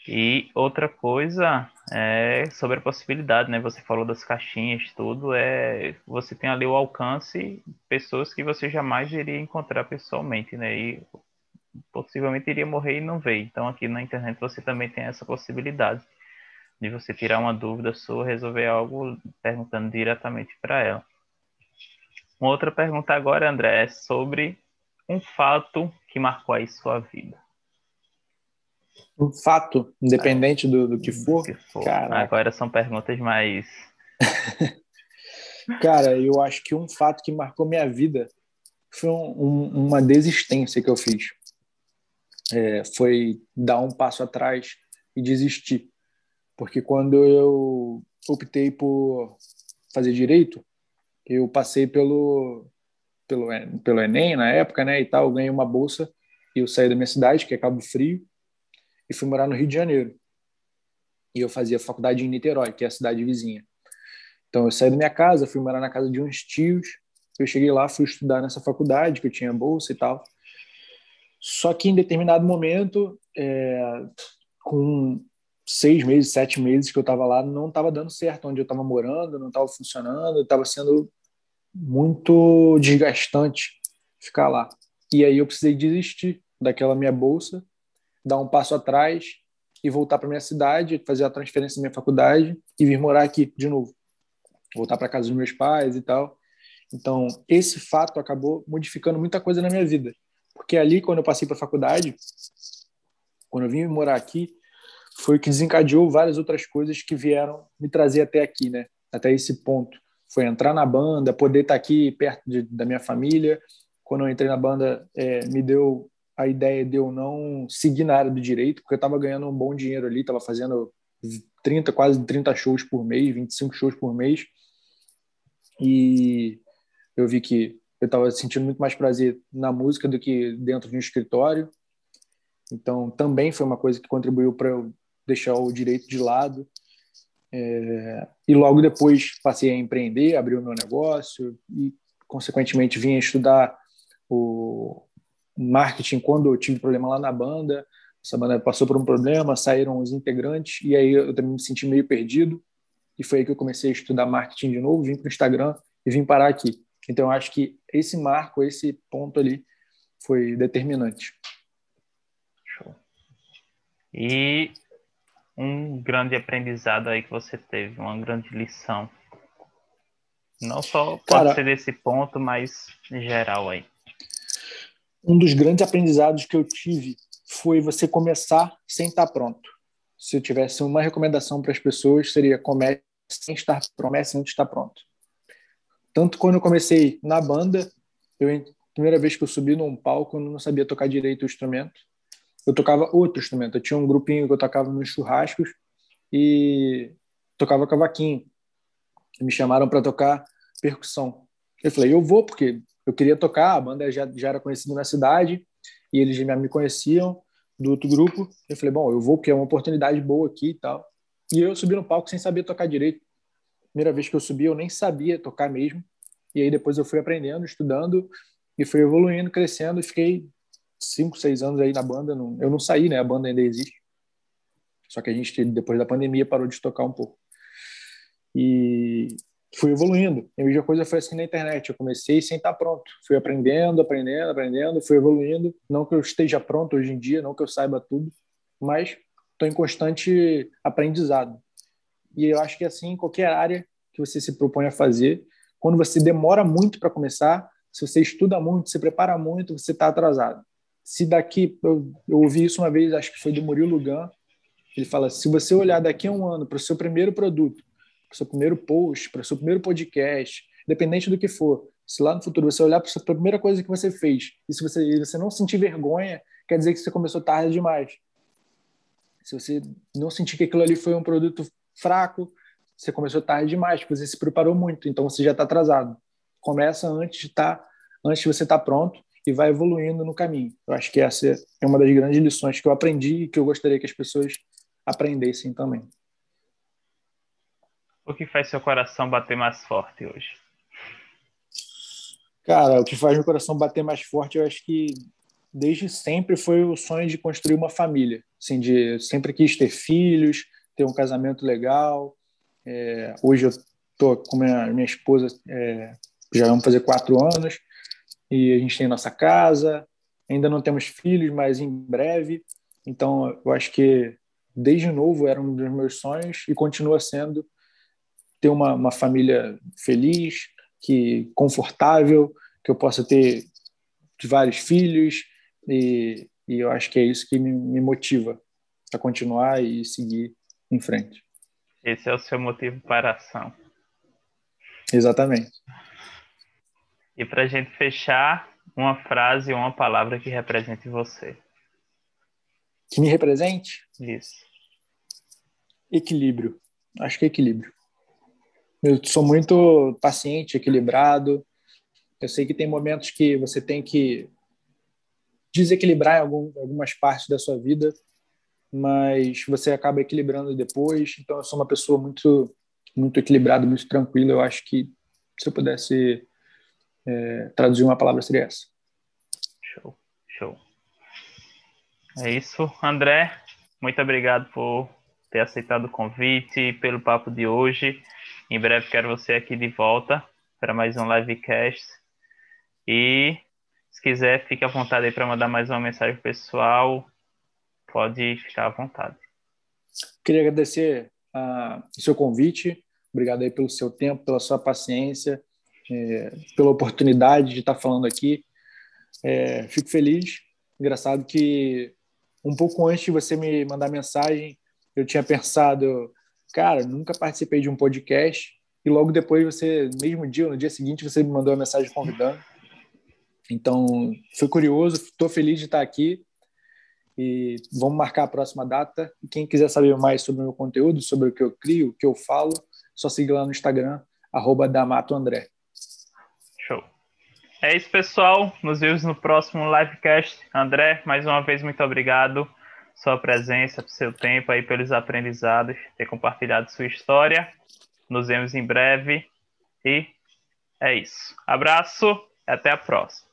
E outra coisa é sobre a possibilidade, né? Você falou das caixinhas, tudo, é você tem ali o alcance pessoas que você jamais iria encontrar pessoalmente, né? E possivelmente iria morrer e não ver. Então aqui na internet você também tem essa possibilidade de você tirar uma dúvida sua, resolver algo perguntando diretamente para ela. Uma outra pergunta agora, André, é sobre um fato que marcou aí sua vida um fato, independente do, do que for. Que for. Agora são perguntas mais. Cara, eu acho que um fato que marcou minha vida foi um, um, uma desistência que eu fiz. É, foi dar um passo atrás e desistir. Porque quando eu optei por fazer direito, eu passei pelo, pelo, pelo Enem na época, né, e tal, eu ganhei uma bolsa e eu saí da minha cidade, que é Cabo Frio, e fui morar no Rio de Janeiro. E eu fazia faculdade em Niterói, que é a cidade vizinha. Então eu saí da minha casa, fui morar na casa de uns tios. Eu cheguei lá, fui estudar nessa faculdade, que eu tinha bolsa e tal. Só que em determinado momento, é, com seis meses, sete meses que eu estava lá, não estava dando certo onde eu estava morando, não estava funcionando, estava sendo muito desgastante ficar lá. E aí eu precisei desistir daquela minha bolsa dar um passo atrás e voltar para minha cidade, fazer a transferência da minha faculdade e vir morar aqui de novo. Voltar para casa dos meus pais e tal. Então, esse fato acabou modificando muita coisa na minha vida. Porque ali, quando eu passei para a faculdade, quando eu vim morar aqui, foi o que desencadeou várias outras coisas que vieram me trazer até aqui, né? Até esse ponto. Foi entrar na banda, poder estar aqui perto de, da minha família. Quando eu entrei na banda, é, me deu a ideia de eu não seguir na área do direito, porque eu estava ganhando um bom dinheiro ali, estava fazendo 30, quase 30 shows por mês, 25 shows por mês. E eu vi que eu estava sentindo muito mais prazer na música do que dentro de um escritório. Então, também foi uma coisa que contribuiu para eu deixar o direito de lado. É, e logo depois passei a empreender, abri o meu negócio e, consequentemente, vim estudar o marketing quando eu tive problema lá na banda. Essa banda passou por um problema, saíram os integrantes e aí eu também me senti meio perdido. E foi aí que eu comecei a estudar marketing de novo, vim para o Instagram e vim parar aqui. Então, eu acho que esse marco, esse ponto ali, foi determinante. Show. E um grande aprendizado aí que você teve, uma grande lição. Não só pode Cara, ser desse ponto, mas em geral aí. Um dos grandes aprendizados que eu tive foi você começar sem estar pronto. Se eu tivesse uma recomendação para as pessoas, seria comece sem estar promessa antes de estar pronto. Tanto quando eu comecei na banda, eu primeira vez que eu subi num palco, eu não sabia tocar direito o instrumento. Eu tocava outro instrumento. Eu tinha um grupinho que eu tocava nos churrascos e tocava cavaquinho. Me chamaram para tocar percussão. Eu falei, eu vou porque eu queria tocar, a banda já, já era conhecida na cidade e eles já me conheciam do outro grupo. Eu falei, bom, eu vou porque é uma oportunidade boa aqui e tal. E eu subi no palco sem saber tocar direito. Primeira vez que eu subi, eu nem sabia tocar mesmo. E aí depois eu fui aprendendo, estudando e fui evoluindo, crescendo. E fiquei cinco, seis anos aí na banda. Eu não saí, né? A banda ainda existe. Só que a gente, depois da pandemia, parou de tocar um pouco. E fui evoluindo. A mesma coisa foi assim na internet. Eu comecei sem estar pronto. Fui aprendendo, aprendendo, aprendendo, fui evoluindo. Não que eu esteja pronto hoje em dia, não que eu saiba tudo, mas estou em constante aprendizado. E eu acho que assim, qualquer área que você se propõe a fazer, quando você demora muito para começar, se você estuda muito, se prepara muito, você está atrasado. Se daqui, eu, eu, ouvi isso uma vez, acho que foi do Murilo Lugan, ele fala: se você olhar daqui a um ano para o seu primeiro produto, para o seu primeiro post, para o seu primeiro podcast, independente do que for, se lá no futuro você olhar para a primeira coisa que você fez e se você, você não sentir vergonha, quer dizer que você começou tarde demais. Se você não sentir que aquilo ali foi um produto fraco, você começou tarde demais, porque você se preparou muito, então você já está atrasado. Começa antes de tá, antes de você estar tá pronto e vai evoluindo no caminho. Eu acho que essa é uma das grandes lições que eu aprendi e que eu gostaria que as pessoas aprendessem também. O que faz seu coração bater mais forte hoje? Cara, o que faz meu coração bater mais forte, eu acho que desde sempre foi o sonho de construir uma família, assim, de sempre quis ter filhos, ter um casamento legal. É, hoje eu tô com minha, minha esposa, é, já vamos fazer quatro anos, e a gente tem nossa casa. Ainda não temos filhos, mas em breve. Então, eu acho que desde novo era um dos meus sonhos e continua sendo ter uma, uma família feliz, que confortável, que eu possa ter vários filhos e, e eu acho que é isso que me, me motiva a continuar e seguir em frente. Esse é o seu motivo para a ação. Exatamente. E para a gente fechar, uma frase ou uma palavra que represente você. Que me represente? Isso. Equilíbrio. Acho que é equilíbrio. Eu sou muito paciente, equilibrado. Eu sei que tem momentos que você tem que desequilibrar em algum, algumas partes da sua vida mas você acaba equilibrando depois. Então, eu sou uma pessoa muito, muito equilibrada, muito tranquila. Eu acho que se eu pudesse é, traduzir uma palavra, seria essa. Show, show. É isso, André. Muito obrigado por ter aceitado o convite e pelo papo de hoje. Em breve quero você aqui de volta para mais um livecast. E se quiser, fique à vontade aí para mandar mais uma mensagem pessoal, Pode ficar à vontade. Queria agradecer uh, o seu convite. Obrigado aí pelo seu tempo, pela sua paciência, é, pela oportunidade de estar falando aqui. É, fico feliz. Engraçado que um pouco antes de você me mandar mensagem, eu tinha pensado, cara, nunca participei de um podcast. E logo depois, você, mesmo dia, no dia seguinte, você me mandou uma mensagem convidando. Então, fui curioso, estou feliz de estar aqui E vamos marcar a próxima data. E quem quiser saber mais sobre o meu conteúdo, sobre o que eu crio, o que eu falo, só siga lá no Instagram, arroba Damato André. É isso, pessoal. Nos vemos no próximo livecast. André, mais uma vez, muito obrigado sua presença, pelo seu tempo aí, pelos aprendizados, ter compartilhado sua história. Nos vemos em breve e é isso. Abraço e até a próxima.